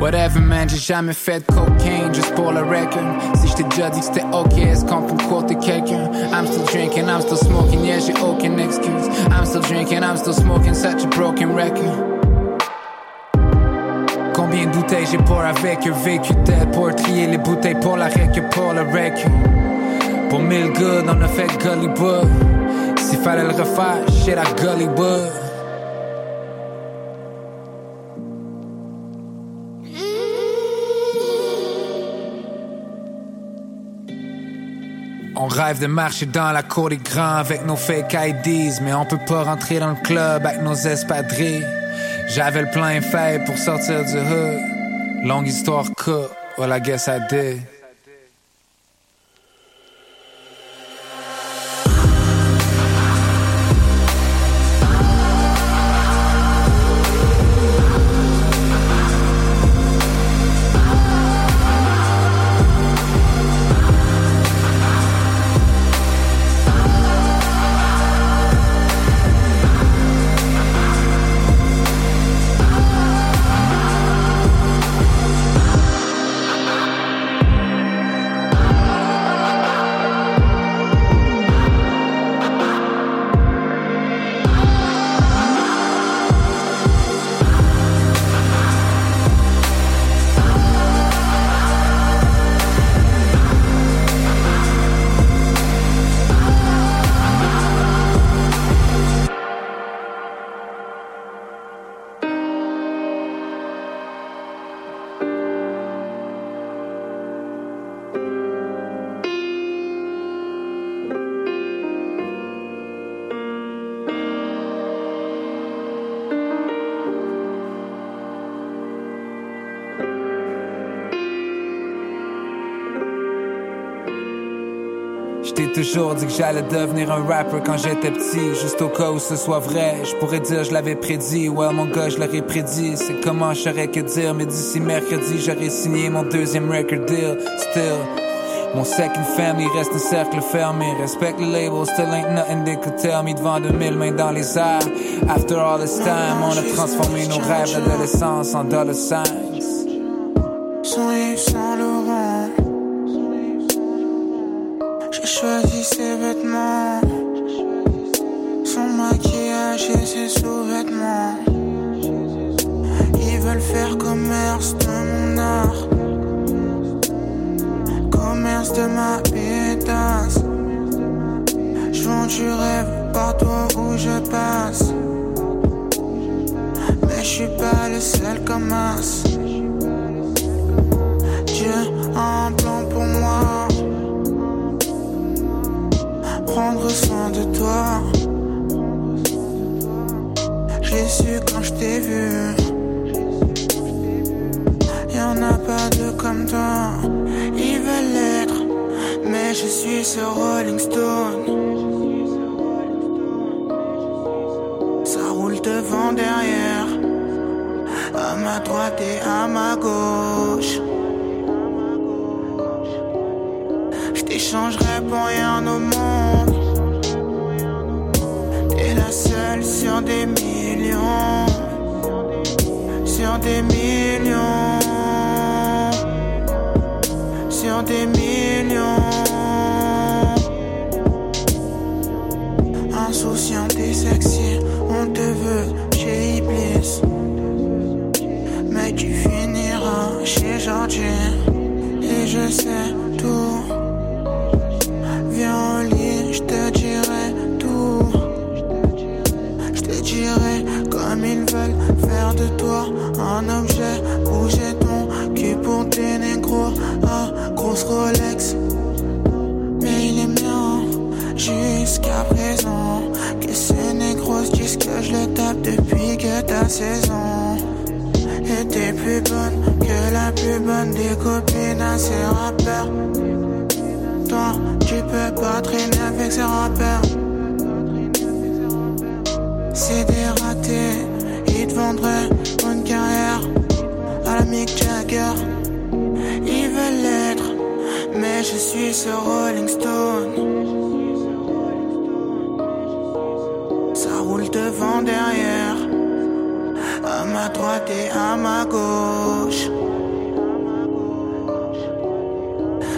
Whatever man, j'ai jamais fait cocaine juste pour le record. Si je t'ai déjà dit que c'était ok, est-ce qu'on peut quoter quelqu'un? I'm still drinking, I'm still smoking, yeah, j'ai aucune excuse. I'm still drinking, I'm still smoking, such a broken record. Combien de j'ai pour avec eux vécu tel pour trier les bouteilles pour la rec pour le rec. Pour mille good, on a fait Gollywood. S'il fallait le refaire, shit à Gollywood. On rêve de marcher dans la cour des grands avec nos fake IDs, mais on peut pas rentrer dans le club avec nos espadrilles. J'avais le plein fait pour sortir du hood. Longue histoire que, well I guess I did. Toujours dit que j'allais devenir un rapper quand j'étais petit, juste au cas où ce soit vrai. Je pourrais dire je l'avais prédit, ouais mon gars je l'aurais prédit. C'est comment je saurais que dire, mais d'ici mercredi j'aurais signé mon deuxième record deal. Still, mon second family reste un cercle fermé. Respect le label, still ain't nothing they could tell me devant 2000 mains dans les airs. After all this time, on a transformé nos rêves d'adolescence en dollar signs. Vendraient une carrière à la Mick Jagger. Ils veulent l'être, mais je suis ce Rolling Stone. Ça roule devant, derrière, à ma droite et à ma gauche.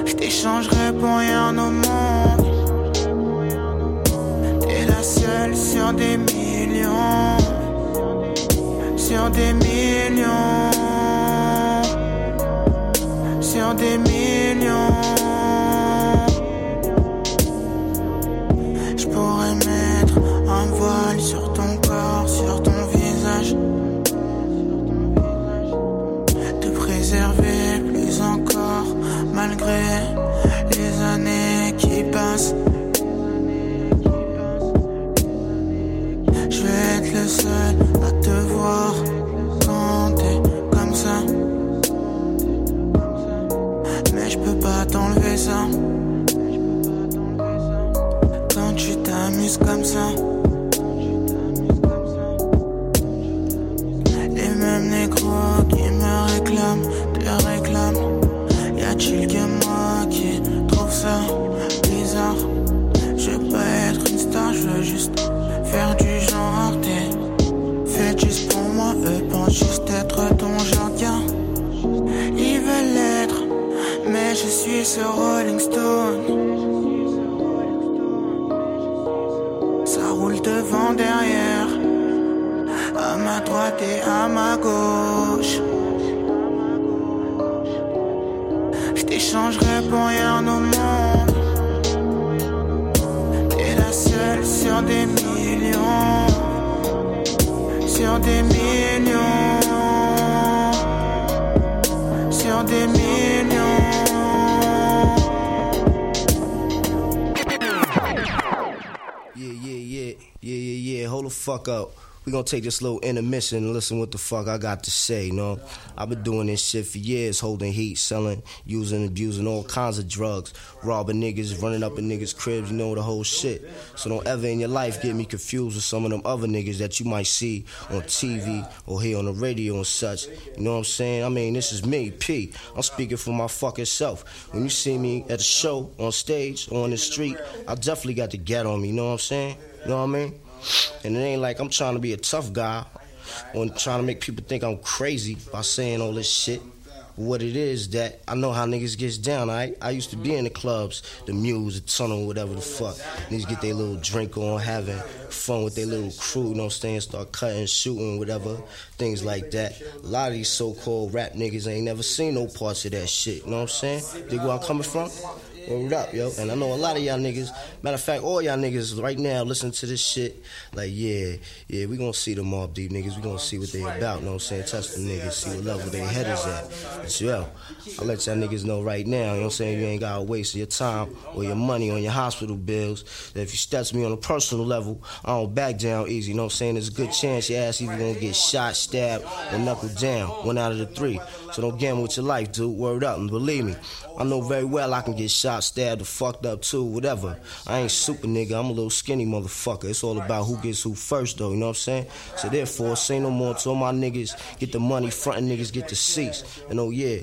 Je t'échangerai pour rien au monde. T'es la seule sur des millions. Sur des millions. Sur des millions. Fuck up. We gonna take this little intermission and listen what the fuck I got to say, you know? I've been doing this shit for years, holding heat, selling, using, abusing all kinds of drugs, robbing niggas, running up in niggas' cribs, you know the whole shit. So don't ever in your life get me confused with some of them other niggas that you might see on TV or hear on the radio and such. You know what I'm saying? I mean, this is me, P. I'm speaking for my fucking self. When you see me at a show, on stage, on the street, I definitely got the get on me, you know what I'm saying? You know what I mean? And it ain't like I'm trying to be a tough guy or trying to make people think I'm crazy by saying all this shit. What it is that I know how niggas gets down. I I used to be in the clubs, the Muse, the Tunnel, whatever the fuck. Niggas get their little drink on, having fun with their little crew. You know what I'm saying? Start cutting, shooting, whatever, things like that. A lot of these so-called rap niggas ain't never seen no parts of that shit. You know what I'm saying? Dig where I'm coming from? Word up, yo. And I know a lot of y'all niggas, matter of fact, all y'all niggas right now listening to this shit, like, yeah, yeah, we gonna see the Mobb Deep niggas. We gonna see what they about, you know what I'm saying? Test the niggas, see what level their head is at. But yo, I'll let y'all niggas know right now, you know what I'm saying? You ain't gotta waste your time or your money on your hospital bills. That if you step me on a personal level, I don't back down easy, you know what I'm saying? There's a good chance your ass either gonna get shot, stabbed, or knuckled down. One out of the three. So don't gamble with your life, dude. Word up, and believe me, I know very well I can get shot, stabbed, or fucked up too, whatever. I ain't super nigga, I'm a little skinny motherfucker. It's all about who gets who first, though, you know what I'm saying? So therefore, say no more to all my niggas, get the money, frontin' niggas get the seats. And oh yeah,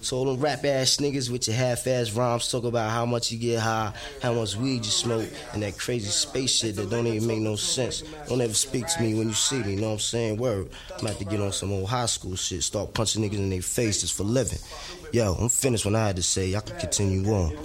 so all them rap ass niggas with your half ass rhymes talk about how much you get high, how much weed you smoke, and that crazy space shit that don't even make no sense. Don't ever speak to me when you see me, you know what I'm saying? Word. I'm about to get on some old high school shit, start punching niggas in their faces for living. Yo, I'm finished when I had to say. I can continue on.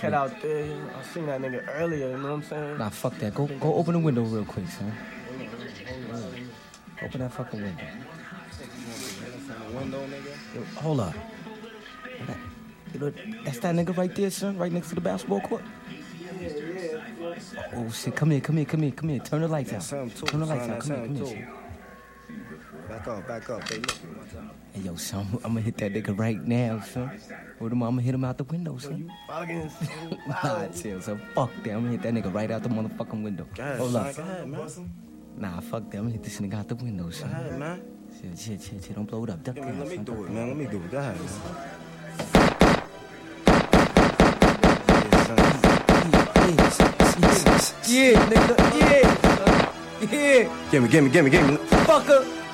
Front that last cat week. out there, you know, I seen that nigga earlier, you know what I'm saying? Nah, fuck that. Go, go open the window real quick, son. Open that fucking window. Yo, hold up. That, you know, that's that nigga right there, son, right next to the basketball court. Oh shit! Come here, come here, come here, come here. Turn the lights out. Turn the lights out. Come here, come here. Back up, back up. Hey, look. Hey, yo, son, I'm gonna hit that nigga right now, son. Him, I'm gonna hit him out the window, son. Fucking Nah, chill, so fuck that. I'm gonna hit that nigga right out the motherfucking window. ahead, Hold up. ahead, man. Nah, fuck that. I'm gonna hit this nigga out the window, son. Go ahead, man. Chill, chill, chill, chill. Don't blow it up. Duck Let me, down, let me son. do it, man. Let me do it. Go ahead, man. Yeah, nigga. Yeah. Yeah. Gimme, gimme, gimme, gimme. Fucker.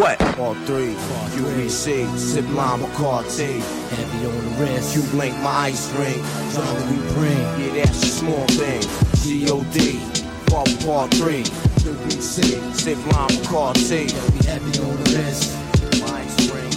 What? All three. QBC, Sip Lime, or McCarthy. Heavy on the wrist. You Blink, my ice ring. Drama we bring. Yeah, that's a small thing. G.O.D. Part part three. QBC, Sip Lime, or McCarthy. Heavy on the wrist. My ice ring.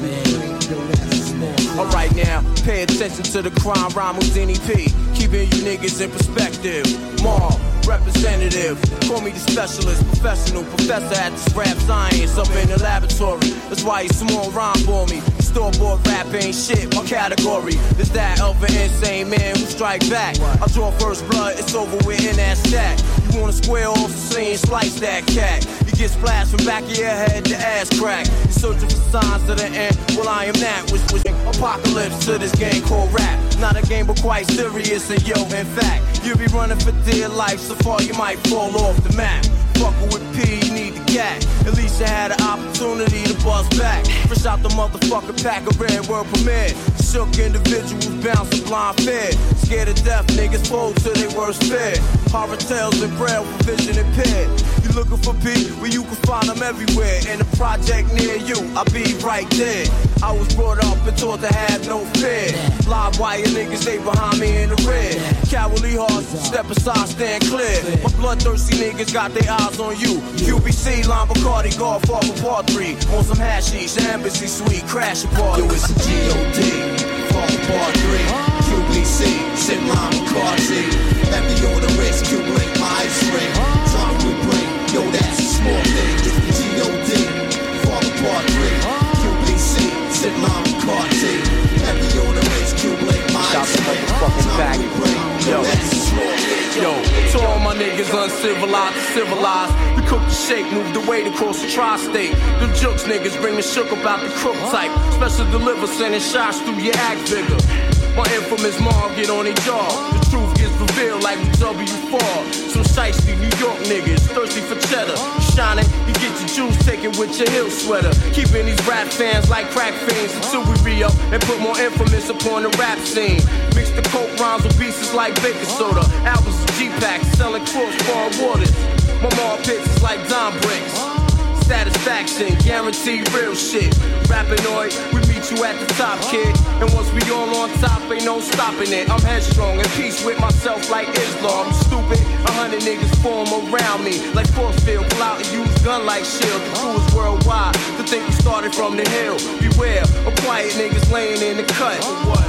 Man, yo, that's a small Alright now, pay attention to the crime rhyme Houdini P. Keeping you niggas in perspective. Marv, representative. Call me the specialist, professional professor at this rap science up in the laboratory. That's why you small rhyme for me. Store bought rap ain't shit, my category. There's that of an insane man who strike back. I draw first blood, it's over with in that stack. You wanna square off the scene, slice that cat. You get splashed from back of your head to ass crack. You're searching for signs of the end. Well, I am that, which apocalypse to this game called rap. Not a game, but quite serious. And yo, in fact, you be running for dear life so far you might fall off the map. Fucking with P, you need the cat. At least you had an opportunity to bust back. Fresh out the motherfucker pack of red world premiere. Shook individuals bouncing blind fear. Scared of death, niggas fold to their worst fear. Horror tales and braille for vision impaired. You looking for P? Well, you can find them everywhere. In a project near you, I'll be right there. I was brought up and taught to have no fear. Live wire niggas, they behind me in the red. Cowardly hearts, step aside, stand clear. My bloodthirsty niggas got their eyes on you. QBC, Lime Bacardi, Godfather Part 3. On some hashish, embassy suite, crash a party. Yo, it's a G.O.D. Father Part 3. QBC, sit Lime Bacardi. Heavy on the wrist, Q-Link, my ice ring. Drop we bring, yo, that's a small thing. It's the G.O.D. Father Part 3. Sit Lime Bacardi. Heavy on the wrist, Q-Link, my ring. Drop we bring, yo, that's a small thing. Yo, to all my niggas uncivilized, civilized. We cook the shake, move the weight across the tri-state. The jokes niggas bring the shook about the crook type. Special deliver, sending shots through your act figure. My infamous mom get on their jaw. The truth revealed like we W4. Some shiesty New York niggas thirsty for cheddar. Shining, you get your juice taken with your heel sweater. Keeping these rap fans like crack fiends until we re up and put more infamous upon the rap scene. Mix the coke rhymes with pieces like baking soda. Albums of G-Packs selling crossbar waters. My mom pits is like Don bricks. Satisfaction, guaranteed real shit. Rappinoid, we meet you at the top, kid. And once we all on top, ain't no stopping it. I'm headstrong and peace with myself like Islam. I'm stupid, a hundred niggas form around me. Like force field, pull out and use gun like shield. The crew is worldwide. To think we started from the hill. Beware of quiet niggas laying in the cut.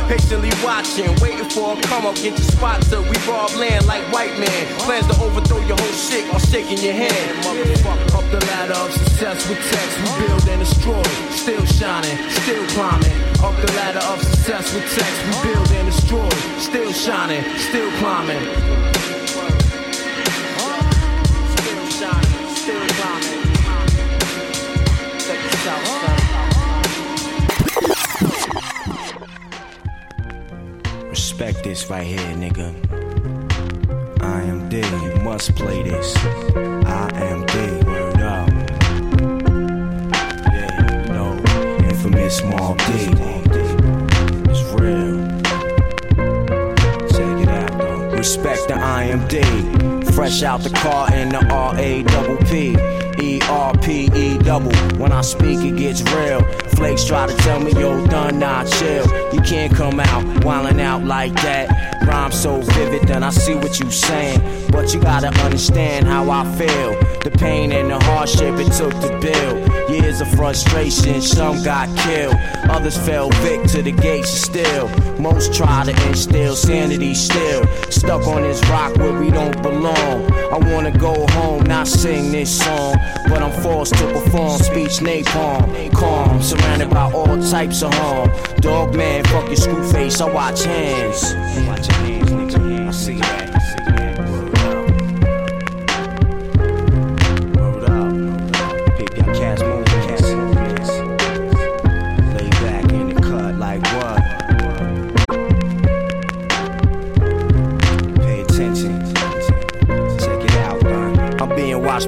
Patiently watching, waiting for a come up, get your spot till we rob land like white man. Plans to overthrow your whole shit while shaking your hand. Motherfucker, up the ladder of success with text, we build and destroy. Still shining, still climbing. Up the ladder of success with text, we build and destroy. Still shining, still climbing. Respect this right here, nigga. I am D, you must play this. I am D, small D. It's real. Check it out, though. Respect the IMD. Fresh out the car in the R A double P. E R P E double. When I speak, it gets real. Flakes try to tell me, yo, done, nah, chill. You can't come out wildin' out like that. Rhyme so vivid, then I see what you saying. But you gotta understand how I feel. The pain and the hardship it took to build. Years of frustration, some got killed. Others fell vic to the gates steel. Most try to instill sanity still. Stuck on this rock where we don't belong. I wanna go home, not sing this song. But I'm forced to perform speech napalm. Calm, by all types of harm. Dog man, fuck your screw face, I watch hands. I see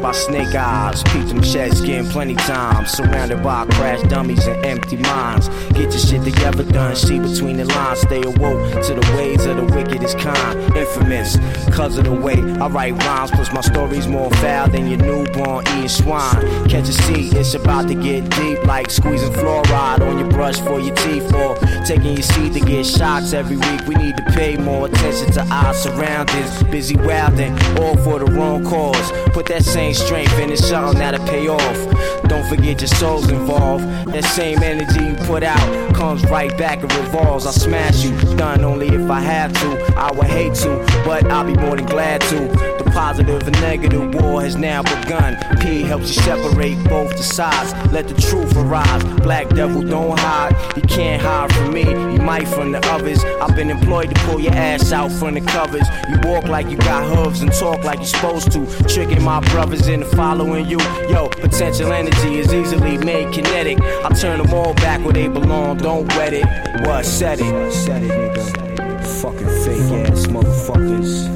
by snake eyes. Peep them shed skin plenty times. Surrounded by crash dummies and empty minds. Get your shit together, done. See between the lines. Stay awoke to the ways of the wickedest kind. Infamous, cause of the way I write rhymes. Plus, my story's more foul than your newborn eating swine. Catch a seat, it's about to get deep. Like squeezing fluoride on your brush for your teeth. Or taking your seat to get shots every week. We need to pay more attention to our surroundings. Busy wilding, all for the wrong cause. Put that same strength in it's something that'll pay off. Don't forget your soul's involved. That same energy you put out comes right back and revolves. I'll smash you, done only if I have to. I would hate to, but I'll be more than glad to. The positive and negative war has now begun. P helps you separate both the sides. Let the truth arise. Black devil, don't hide. You can't hide from me. You might from the others. I've been employed to pull your ass out from the covers. You walk like you got hooves and talk like you're supposed to. Tricking my brothers into following you. Yo, potential energy is easily made kinetic. I turn them all back where they belong. Don't wet it. What? Said it. Said it, nigga. Fucking fake ass motherfuckers.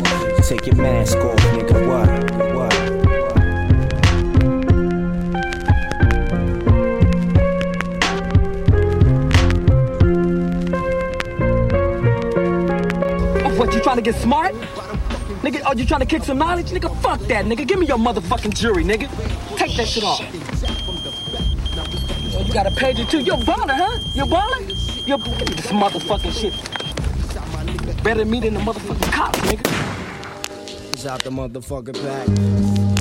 Take your mask off, nigga. What? What? What, you trying to get smart? Nigga, are you trying to kick some knowledge? Nigga, fuck that, nigga. Give me your motherfucking jury, nigga. Take that shit off. You got a pager too. You're baller, huh? You're baller? You're give me this motherfucking shit. Better than me than the motherfucking cops, nigga. It's out the motherfucking pack.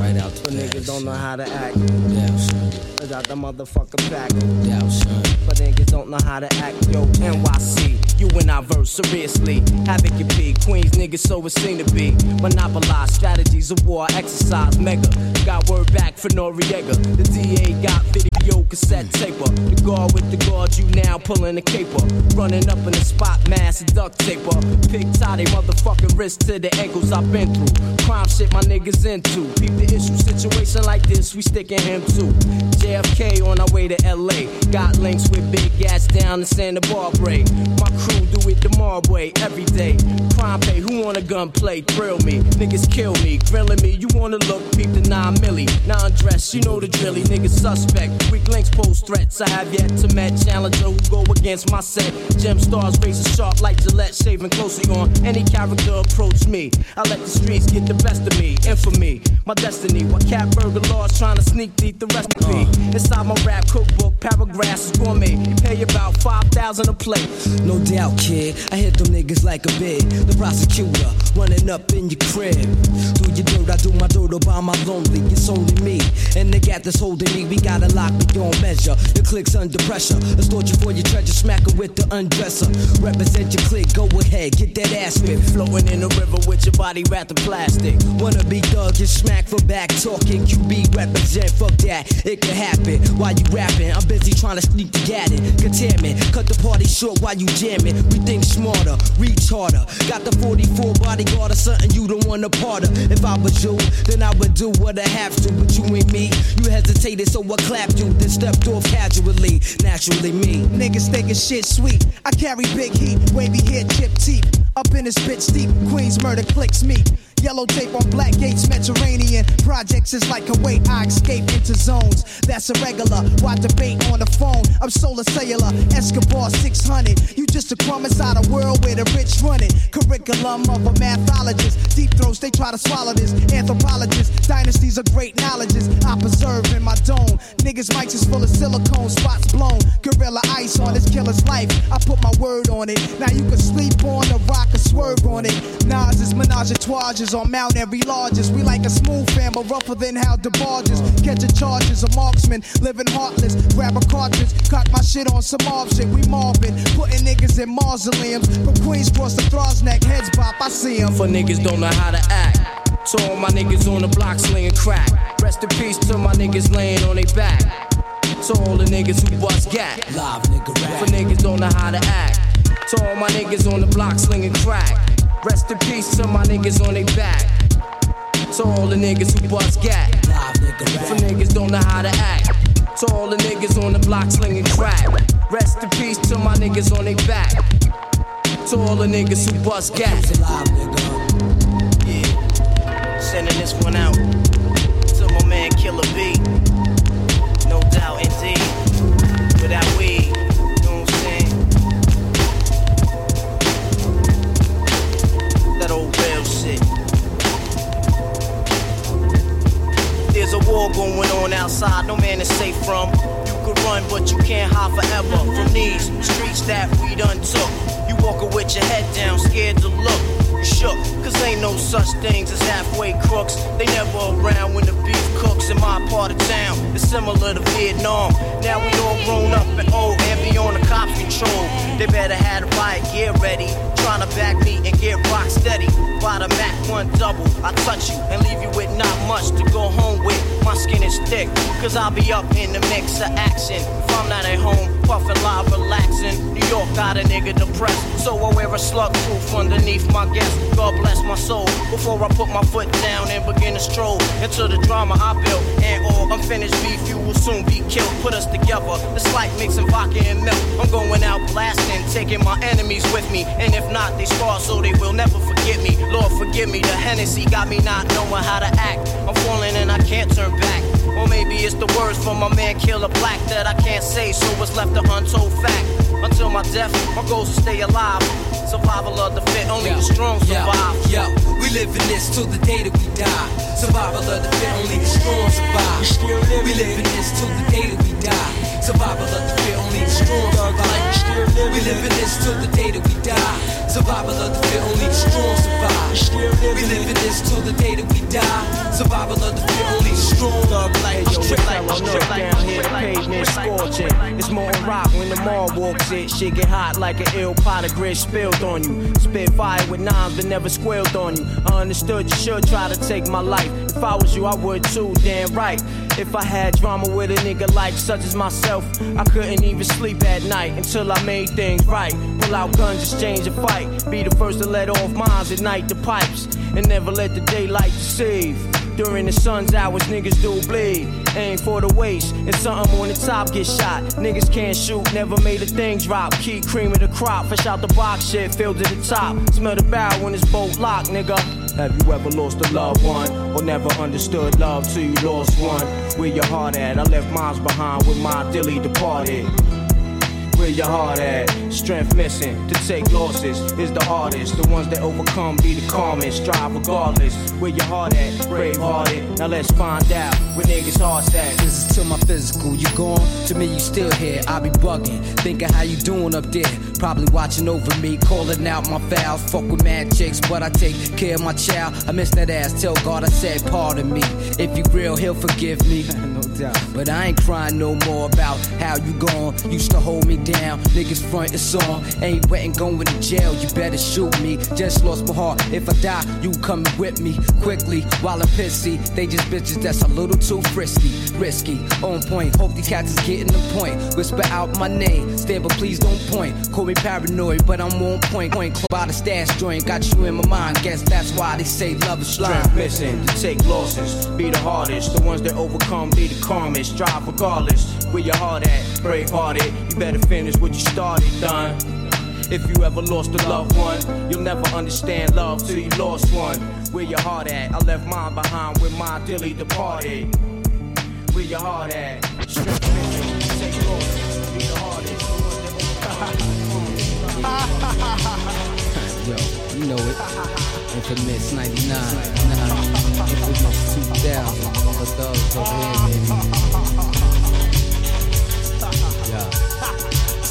Right out the niggas don't know how to act. Yeah, son. It's out the motherfucking pack. Yeah, son. But niggas don't know how to act. Yo, NYC. You and I verse seriously. Havoc your P. Queens niggas, so it seem to be. Monopolize strategies of war, exercise mega. Got word back for Noriega. The DA got video cassette taper. The guard with the guard, you now pulling the caper. Running up in the spot, mass and duct taper. Pig tie they motherfucking wrist to the ankles I've been through. Crime shit my niggas into. Peep the issue, situation like this, we sticking him too. JFK on our way to LA. Got links with big gas down in Santa Barbara. My crew do it the mob way every day. Crime pay, who want a gun play? Thrill me. Niggas kill me, grilling me. You wanna look, peep the 9 milli. Non dress, you know the drilly. Niggas suspect. Weak links pose threats. I have yet to met challenger who go against my set. Gem stars razor sharp like Gillette, shaving closely on any character approach me. I let the streets get the best of me. Infamy, my destiny. While cat burger laws trying to sneak deep the recipe. Uh. Inside my rap cookbook, paragraphs is gourmet. You pay about 5,000 a plate. No doubt, kid. I hit them niggas like a bid. The prosecutor running up in your crib. Do your dirt, I do my dirt by my lonely. It's only me and the gat that's holding me. We gotta lock on measure. Your click's under pressure. Extort you for your treasure, smack her with the undresser. Represent your click, go ahead, get that ass whipped. Floating in the river with your body wrapped in plastic. Wanna be thug, get smacked for back talking. QB represent, fuck that. It can happen while you rapping. I'm busy trying to sneak the gat. Containment, cut the party short while you jamming. We think smarter, reach harder. Got the 44 bodyguard or something you don't wanna part of. If I was you, then I would do what I have to. But you ain't me. You hesitated, so I clapped you. Then stepped off casually. Naturally me. Niggas thinking shit sweet. I carry big heat, wavy hair, chip teeth. Up in this bitch deep, Queens murder clicks me. Yellow tape on black gates, Mediterranean. Projects is like Kuwait, I escape into zones. That's irregular. Why debate on the phone? I'm solar cellular, Escobar 600. You just a crumb inside a world where the rich run it. Curriculum of a mathologist. Deep throats, they try to swallow this. Anthropologists, dynasties of great knowledges. I preserve in my dome. Niggas' mics is full of silicone, spots blown. Gorilla ice on this killer's life. I put my word on it. Now you can sleep on the rock or swerve on it. Nas is menage a trois on Mount Every largest. We like a smooth fam, but rougher than how the barges. Catching charges, a marksman, living heartless. Grab a cartridge, cock my shit on some mob shit. We mobbing, putting niggas in mausoleums. From Queens cross the Throgs neck, heads pop, I see 'em. For niggas don't know how to act. To all my niggas on the block slinging crack. Rest in peace to my niggas laying on their back. To all the niggas who bust gat. Live nigga rap. For niggas don't know how to act. To all my niggas on the block slinging crack. Rest in peace to my niggas on their back. To all the niggas who bust gat. For niggas don't know how to act. To all the niggas on the block slinging crack. Rest in peace to my niggas on their back. To all the niggas who bust gat. Yeah. Sending this one out to my man Killer B. war going on outside, no man is safe from. Could run, but you can't hide forever from these streets that we done took. You walking with your head down, scared to look. Shook, cause ain't no such things as halfway crooks. They never around when the beef cooks in my part of town. It's similar to Vietnam. Now we all grown up and old and be on the cops control. They better have the riot gear ready. Trying to back me and get rock steady. By the Mac 1 double, I touch you and leave you with not much to go home with. My skin is thick, cause I'll be up in the mix of action. If I'm not at home, puffin' live, relaxing. New York got a nigga depressed, so I wear a slug proof underneath my guest. God bless my soul before I put my foot down and begin to stroll into the drama I built. And all unfinished beef, you will soon be killed. Put us together, it's like mixing vodka and milk. I'm going out blasting, taking my enemies with me. And if not, they scar so they will never forget me. Lord, forgive me, the Hennessy got me not knowing how to act. I'm falling and I can't turn back. Or maybe it's the words from my man Killer Black that I can't say, so it's left an untold fact. Until my death, my goal is to stay alive. Survival of the fit, only Yo, the strong survive. Yo, yo, we live in this till the day that we die. Survival of the fit, only the strong survive. We live in this till the day that we die. Survival of the fit, only the strong survive. We live in this till the day that we die. Survival of the fit, only the strong survive. We live in this till the day that we die. Survival of the fit, only the strong Hey, yo, the fellow north down here, pavement scorching. It's more rock when the mall walks it. Shit get hot like an ill pot of grit spilled on you. Spit fire with nines but never squealed on you. I understood you should try to take my life. If I was you, I would too, damn right. If I had drama with a nigga like such as myself, I couldn't even sleep at night until I made things right. Pull out guns, exchange a fight. Be the first to let off mines, ignite the pipes, and never let the daylight deceive. During the sun's hours, niggas do bleed. Aim for the waist, and something on the top get shot. Niggas can't shoot, never made a thing drop. Keep cream of the crop, fish out the box shit, filled to the top. Smell the barrel when it's bolt locked, nigga. Have you ever lost a loved one? Or never understood love till you lost one? Where your heart at? I left mine behind with my dilly departed. Where your heart at? Strength missing to take losses is the hardest. The ones that overcome be the calmest. Strive regardless. Where your heart at? Brave hearted. Now let's find out where niggas' hearts at. This is to my physical. You gone? To me, you still here. I be bugging. Thinking how you doing up there. Probably watching over me. Calling out my fouls. Fuck with mad chicks, but I take care of my child. I miss that ass. Tell God I said pardon me. If you real, he'll forgive me. But I ain't crying no more about how you gone. Used to hold me down. Niggas front it's on. Ain't wetting going to jail. You better shoot me. Just lost my heart. If I die, you coming with me quickly. While I'm pissy, they just bitches that's a little too frisky. Risky, on point. Hope these cats is getting the point. Whisper out my name. Stand, but please don't point. Call me paranoid, but I'm on point. Point by the stash joint. Got you in my mind. Guess that's why they say love is blind. Strength missing to take losses. Be the hardest. The ones that overcome be the calmest. Strive regardless. Where your heart at? Brave hearted. You better finish what you started, done. If you ever lost a loved one, you'll never understand love till you lost one. Where your heart at? I left mine behind with my dearly departed. Where your heart at? Strength take Yo, you know it. Infamous 99. Nah, infamous 2000. All the thugs over here, baby. Yeah.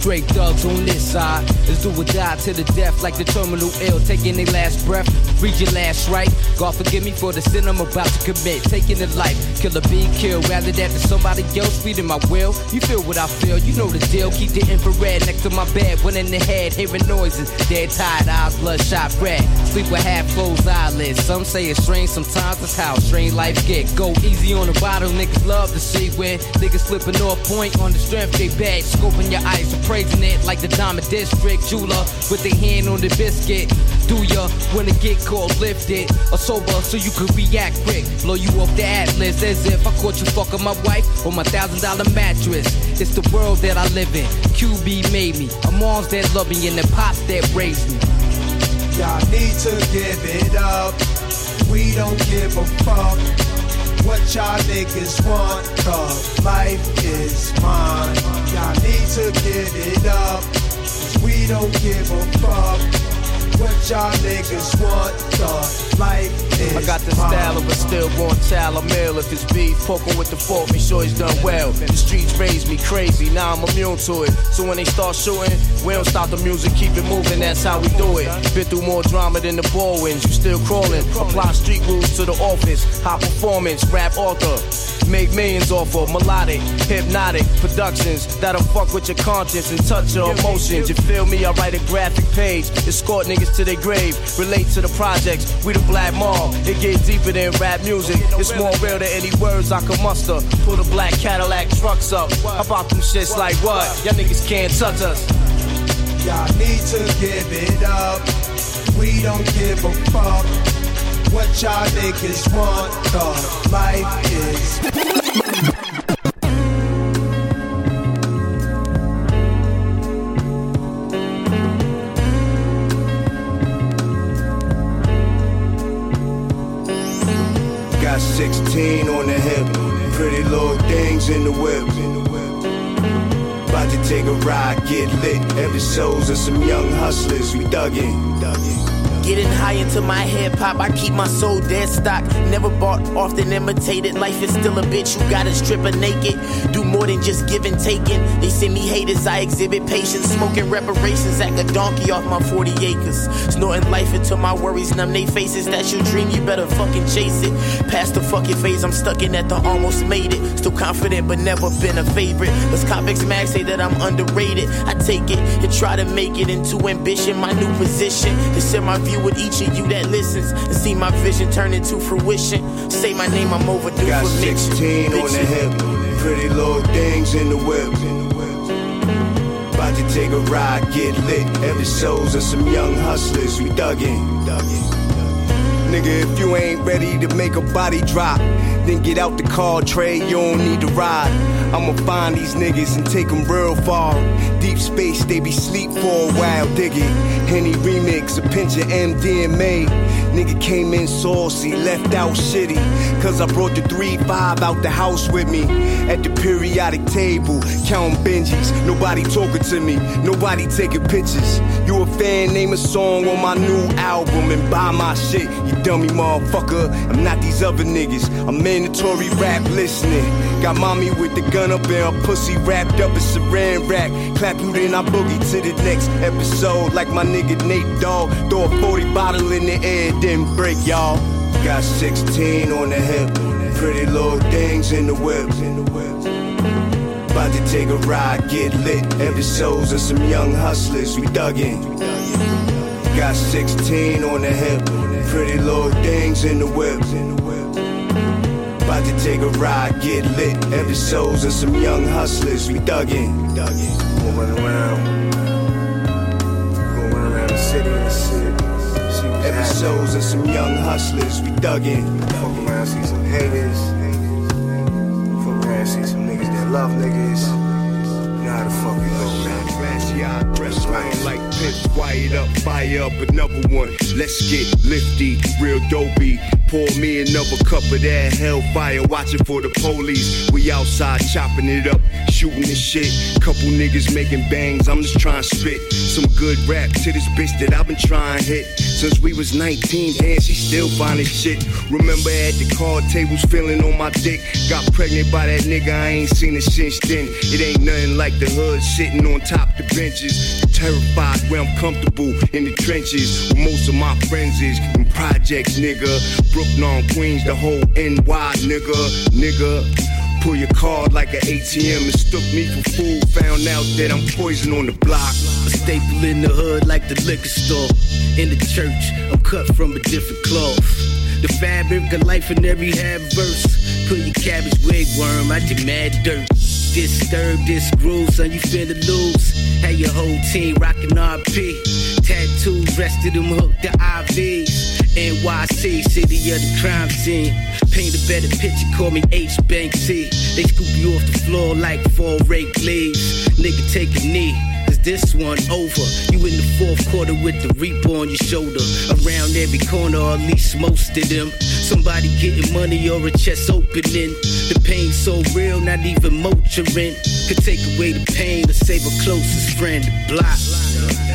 Straight thugs on this side. Let's do or die to the death like the terminal ill, taking their last breath. Read your last right. God forgive me for the sin I'm about to commit. Taking a life, killer be killed. Rather that than somebody else feeding my will. You feel what I feel, you know the deal. Keep the infrared next to my bed. One in the head, hearing noises. Dead tired eyes, bloodshot red. Sleep with half closed eyelids. Some say it's strange, sometimes that's how strange life get. Go easy on the bottle, niggas love to see when niggas slipping off point on the strength they bad. Scoping your eyes, appraising it like the Diamond District jeweler with their hand on the biscuit. Do ya wanna get caught lifted or sober so you could react quick? Blow you off the atlas as if I caught you fucking my wife on my thousand dollar mattress. It's the world that I live in. QB made me. A moms that love me and the pops that raised me. Y'all need to give it up. We don't give a fuck what y'all niggas want. Cause life is mine. Y'all need to give it up. 'cause we don't give a fuck what y'all niggas want, the life I got the style of a stillborn child, male if it's beef. Poking with the fork, make sure he's done well. The streets raised me crazy, now I'm immune to it. So when they start shooting, we don't stop the music, keep it moving, that's how we do it. Been through more drama than the ball wins, you still crawling. Apply street rules to the office, high performance, rap author. Make millions off of melodic, hypnotic productions that'll fuck with your conscience and touch your emotions. You feel me? I write a graphic page, escort niggas to their grave, relate to the projects. We the black mall, it get deeper than rap music. It's more real than any words I can muster. Pull the black Cadillac trucks up. How about them shits like what? Y'all niggas can't touch us. Y'all need to give it up. We don't give a fuck. What y'all niggas want, the life is. 16 on the hip, pretty little things in the whip. About to take a ride, get lit. Episodes of some young hustlers, we dug in. Dug in. Getting high into my hip hop, I keep my soul dead stock. Never bought, often imitated. Life is still a bitch, you gotta strip her naked. Do more than just give and taking. They send me haters, I exhibit patience. Smoking reparations, act a donkey off my 40 acres. Snorting life until my worries numb they faces. That's your dream, you better fucking chase it. Past the fucking phase, I'm stuck in at the almost made it. Still confident, but never been a favorite. Let's Comics Mag say that I'm underrated. I take it and try to make it into ambition, my new position. To share my with each of you that listens and see my vision turn into fruition. Say my name, I'm overdue Got for mention. 16 on the hip, pretty little things in the whip. About to take a ride, get lit. Episodes of some young hustlers, we. Dug in. Nigga, if you ain't ready to make a body drop, then get out the car, trade, you don't need to ride. I'ma find these niggas and take them real far. Deep space, they be sleep for a while, dig it. Henny remix, a pinch of MDMA. Nigga came in saucy, left out shitty. Cause I brought the 3-5 out the house with me. At the periodic table, counting Benjis. Nobody talking to me, nobody taking pictures. You a fan, name a song on my new album and buy my shit, dummy motherfucker. I'm not these other niggas, I'm mandatory rap listening. Got mommy with the gun up and her pussy wrapped up in saran wrap. Clap you, then I boogie to the next episode. Like my nigga Nate Dogg. Throw a 40 bottle in the air, then break y'all. Got 16 on the hip, pretty little things in the whip. About to take a ride, get lit. Episodes of some young hustlers, we dug in. Got 16 on the hip, pretty little things in the whip. About to take a ride, get lit. Episodes of some young hustlers, we dug in. Dug in. Gonna around. Gonna around the city and the city. Episodes of some young hustlers, we dug in. Fuck around, see some haters. Fuck around, see some niggas that love niggas. You know how the fuck it go, man. Eye, like piss, wired up, fire up another one. Let's get lifty, real dopey. Pour me another cup of that hellfire, watching for the police. We outside chopping it up, shooting the shit. Couple niggas making bangs, I'm just trying to spit some good rap to this bitch that I've been trying to hit. Since we was 19, And she still finding shit. Remember at the card tables, feeling on my dick. Got pregnant by that nigga, I ain't seen it since then. It ain't nothing like the hood sitting on top the benches. Terrified where I'm comfortable in the trenches. Where most of my friends is in projects, nigga. Brooklyn Queens, the whole NY, nigga. Nigga. Pull your card like an ATM and stuck me for food. Found out that I'm poison on the block. A staple in the hood like the liquor store. In the church, I'm cut from a different cloth. The fabric of life in every half verse. Put your cabbage wigworm, I demand dirt. Disturb this groove, son, you finna lose. Had your whole team rockin' RP. Tattoos, rest of them hooked to IVs. NYC, city of the crime scene. Paint a better picture, call me H Bank C. They scoop you off the floor like four rake leaves. Nigga, take a knee. This one over. You in the fourth quarter with the reaper on your shoulder. Around every corner, or at least most of them. Somebody getting money or a chest opening. The pain so real, not even Motrin could take away the pain or save a closest friend. Block.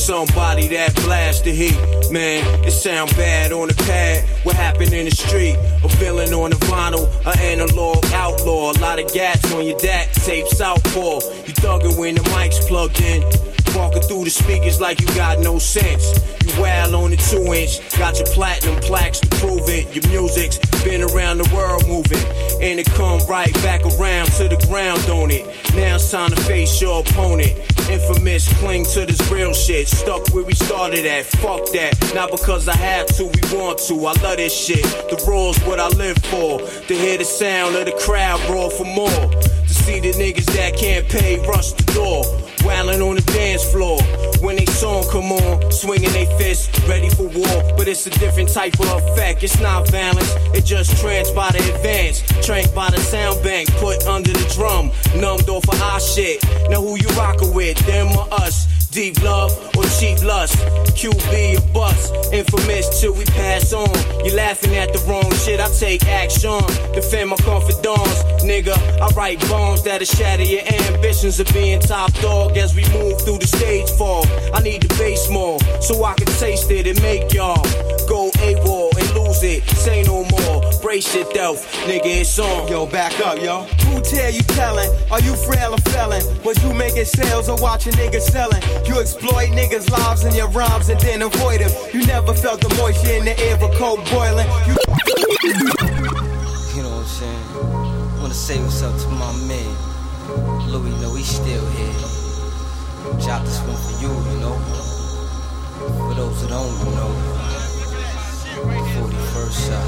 Somebody that blast the heat. Man, it sound bad on the pad. What happened in the street? A villain on the vinyl, an analog outlaw. A lot of gats on your DAT tape southpaw. You thuggin' when the mic's plugged in. Walking through the speakers like you got no sense. You wild on the two inch, got your platinum plaques to prove it. Your music's been around the world moving, and it come right back around to the ground, don't it? Now it's time to face your opponent. Infamous, cling to this real shit. Stuck where we started at, fuck that. Not because I have to, we want to. I love this shit. The raw's what I live for. To hear the sound of the crowd roar for more. To see the niggas that can't pay rush the door. Wailing on the dance floor. When they song come on, swinging they fists, ready for war. But it's a different type of effect. It's not violence, it just trans by the advance. Trained by the sound bank, put under the drum. Numbed off of our shit. Now who you rockin' with, them or us? Deep love or cheap lust? QB or bust? Infamous till we pass on. You laughing at the wrong shit, I take action. Defend my confidence, nigga. I write bombs that'll shatter your ambitions of being top dog as we move through the stage fall. I need the bass more so I can taste it and make y'all go AWOL and lose it. Say no more, brace yourself, nigga, it's on. Yo, back up, yo. Who tell you telling? Are you frail or felon? Was you making sales or watching niggas selling? You exploit niggas' lives in your rhymes and then avoid them. You never felt the moisture in the air of cold boiling. You, you know what I'm saying? Wanna say what's up to my man. Louis, know he's still here. Drop this one for you, you know. For those that don't you know. 41st shot.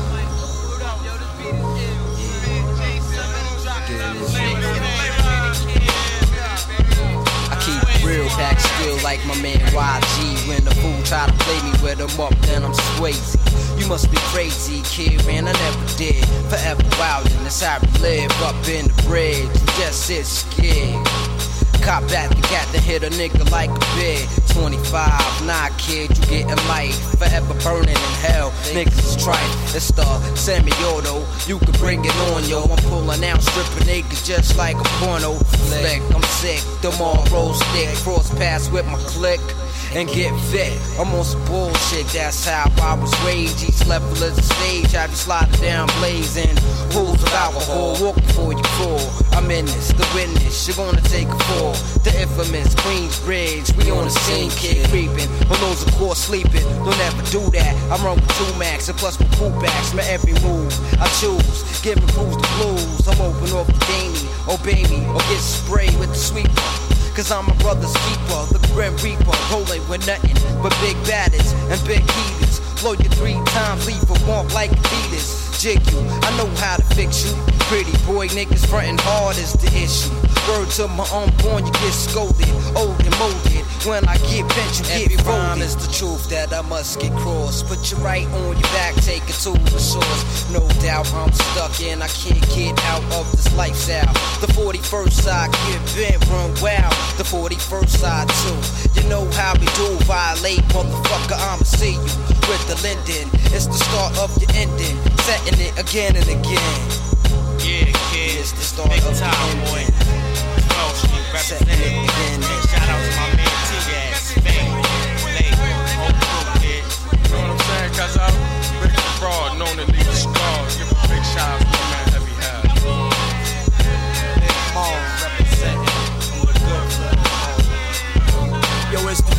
I keep real back still like my man YG. When the fool try to play me with him up, then I'm swayzy. You must be crazy, kid, man. I never did. Forever wild, and that's how I live up in the bridge. Just sit scared. Cop back the cat that hit a nigga like a bid. 25, nah, kid, you getting light. Forever burning in hell. Niggas is. It's the semi auto. You can bring it on, yo. I'm pulling out, stripping niggas just like a porno flick. I'm sick, them all roll stick. Cross pass with my click and get fit. I'm on some bullshit, that's how I was raised. Each level is a stage, I be sliding down blazing. Pools of alcohol, walk before you fall. I'm in this, the witness, you're gonna take a fall. The infamous Queensbridge, we on the scene, kid creeping. On those of course sleeping, don't ever do that. I'm run with two max and plus my cool backs, my every move I choose. Giving crews the blues, I'm open off the Danny, obey me, or get sprayed with the sweeper. Cause I'm a brother's keeper, the Grim Reaper, rolling with nothing but big baddest and big heaters. Blow you three times, leave a womp like Adidas. Jig you, I know how to fix you. Pretty boy niggas frontin' hard is the issue. Word to my unborn, you get scolded, old and molded. When I get bent, you get Every rhyme is the truth that I must get crossed. Put you right on your back, take it to the source. No doubt I'm stuck and I can't get out of this lifestyle. The 41st side get bent, run wild. The 41st side too. You know how we do, violate, motherfucker. I'ma see you with the Linden. It's the start of your ending, setting it again and again. Yeah, kid. It's the start Big of time, the boy. ending. Bro, she representing. Hey, shout out to my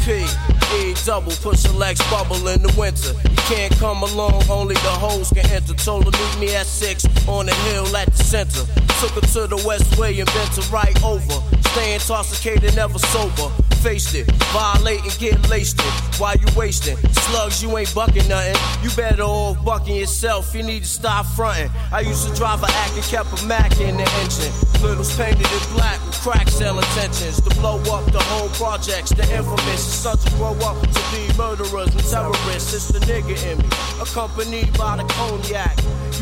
P. Double, push a Lex bubble in the winter. You can't come along, only the hoes can enter. Told her meet me at six on the hill at the center. Took her to the West Way and bent her right over. Stay intoxicated, never sober. Faced it, violate and get laced it. Why you wasting slugs, you ain't bucking nothing. You better off bucking yourself. You need to stop fronting. I used to drive a act and kept a Mac in the engine. Littles painted in black with crack sale intentions to blow up the whole projects. The infamous sons to grow up to be murderers and terrorists. It's the nigga in me, accompanied by the cognac.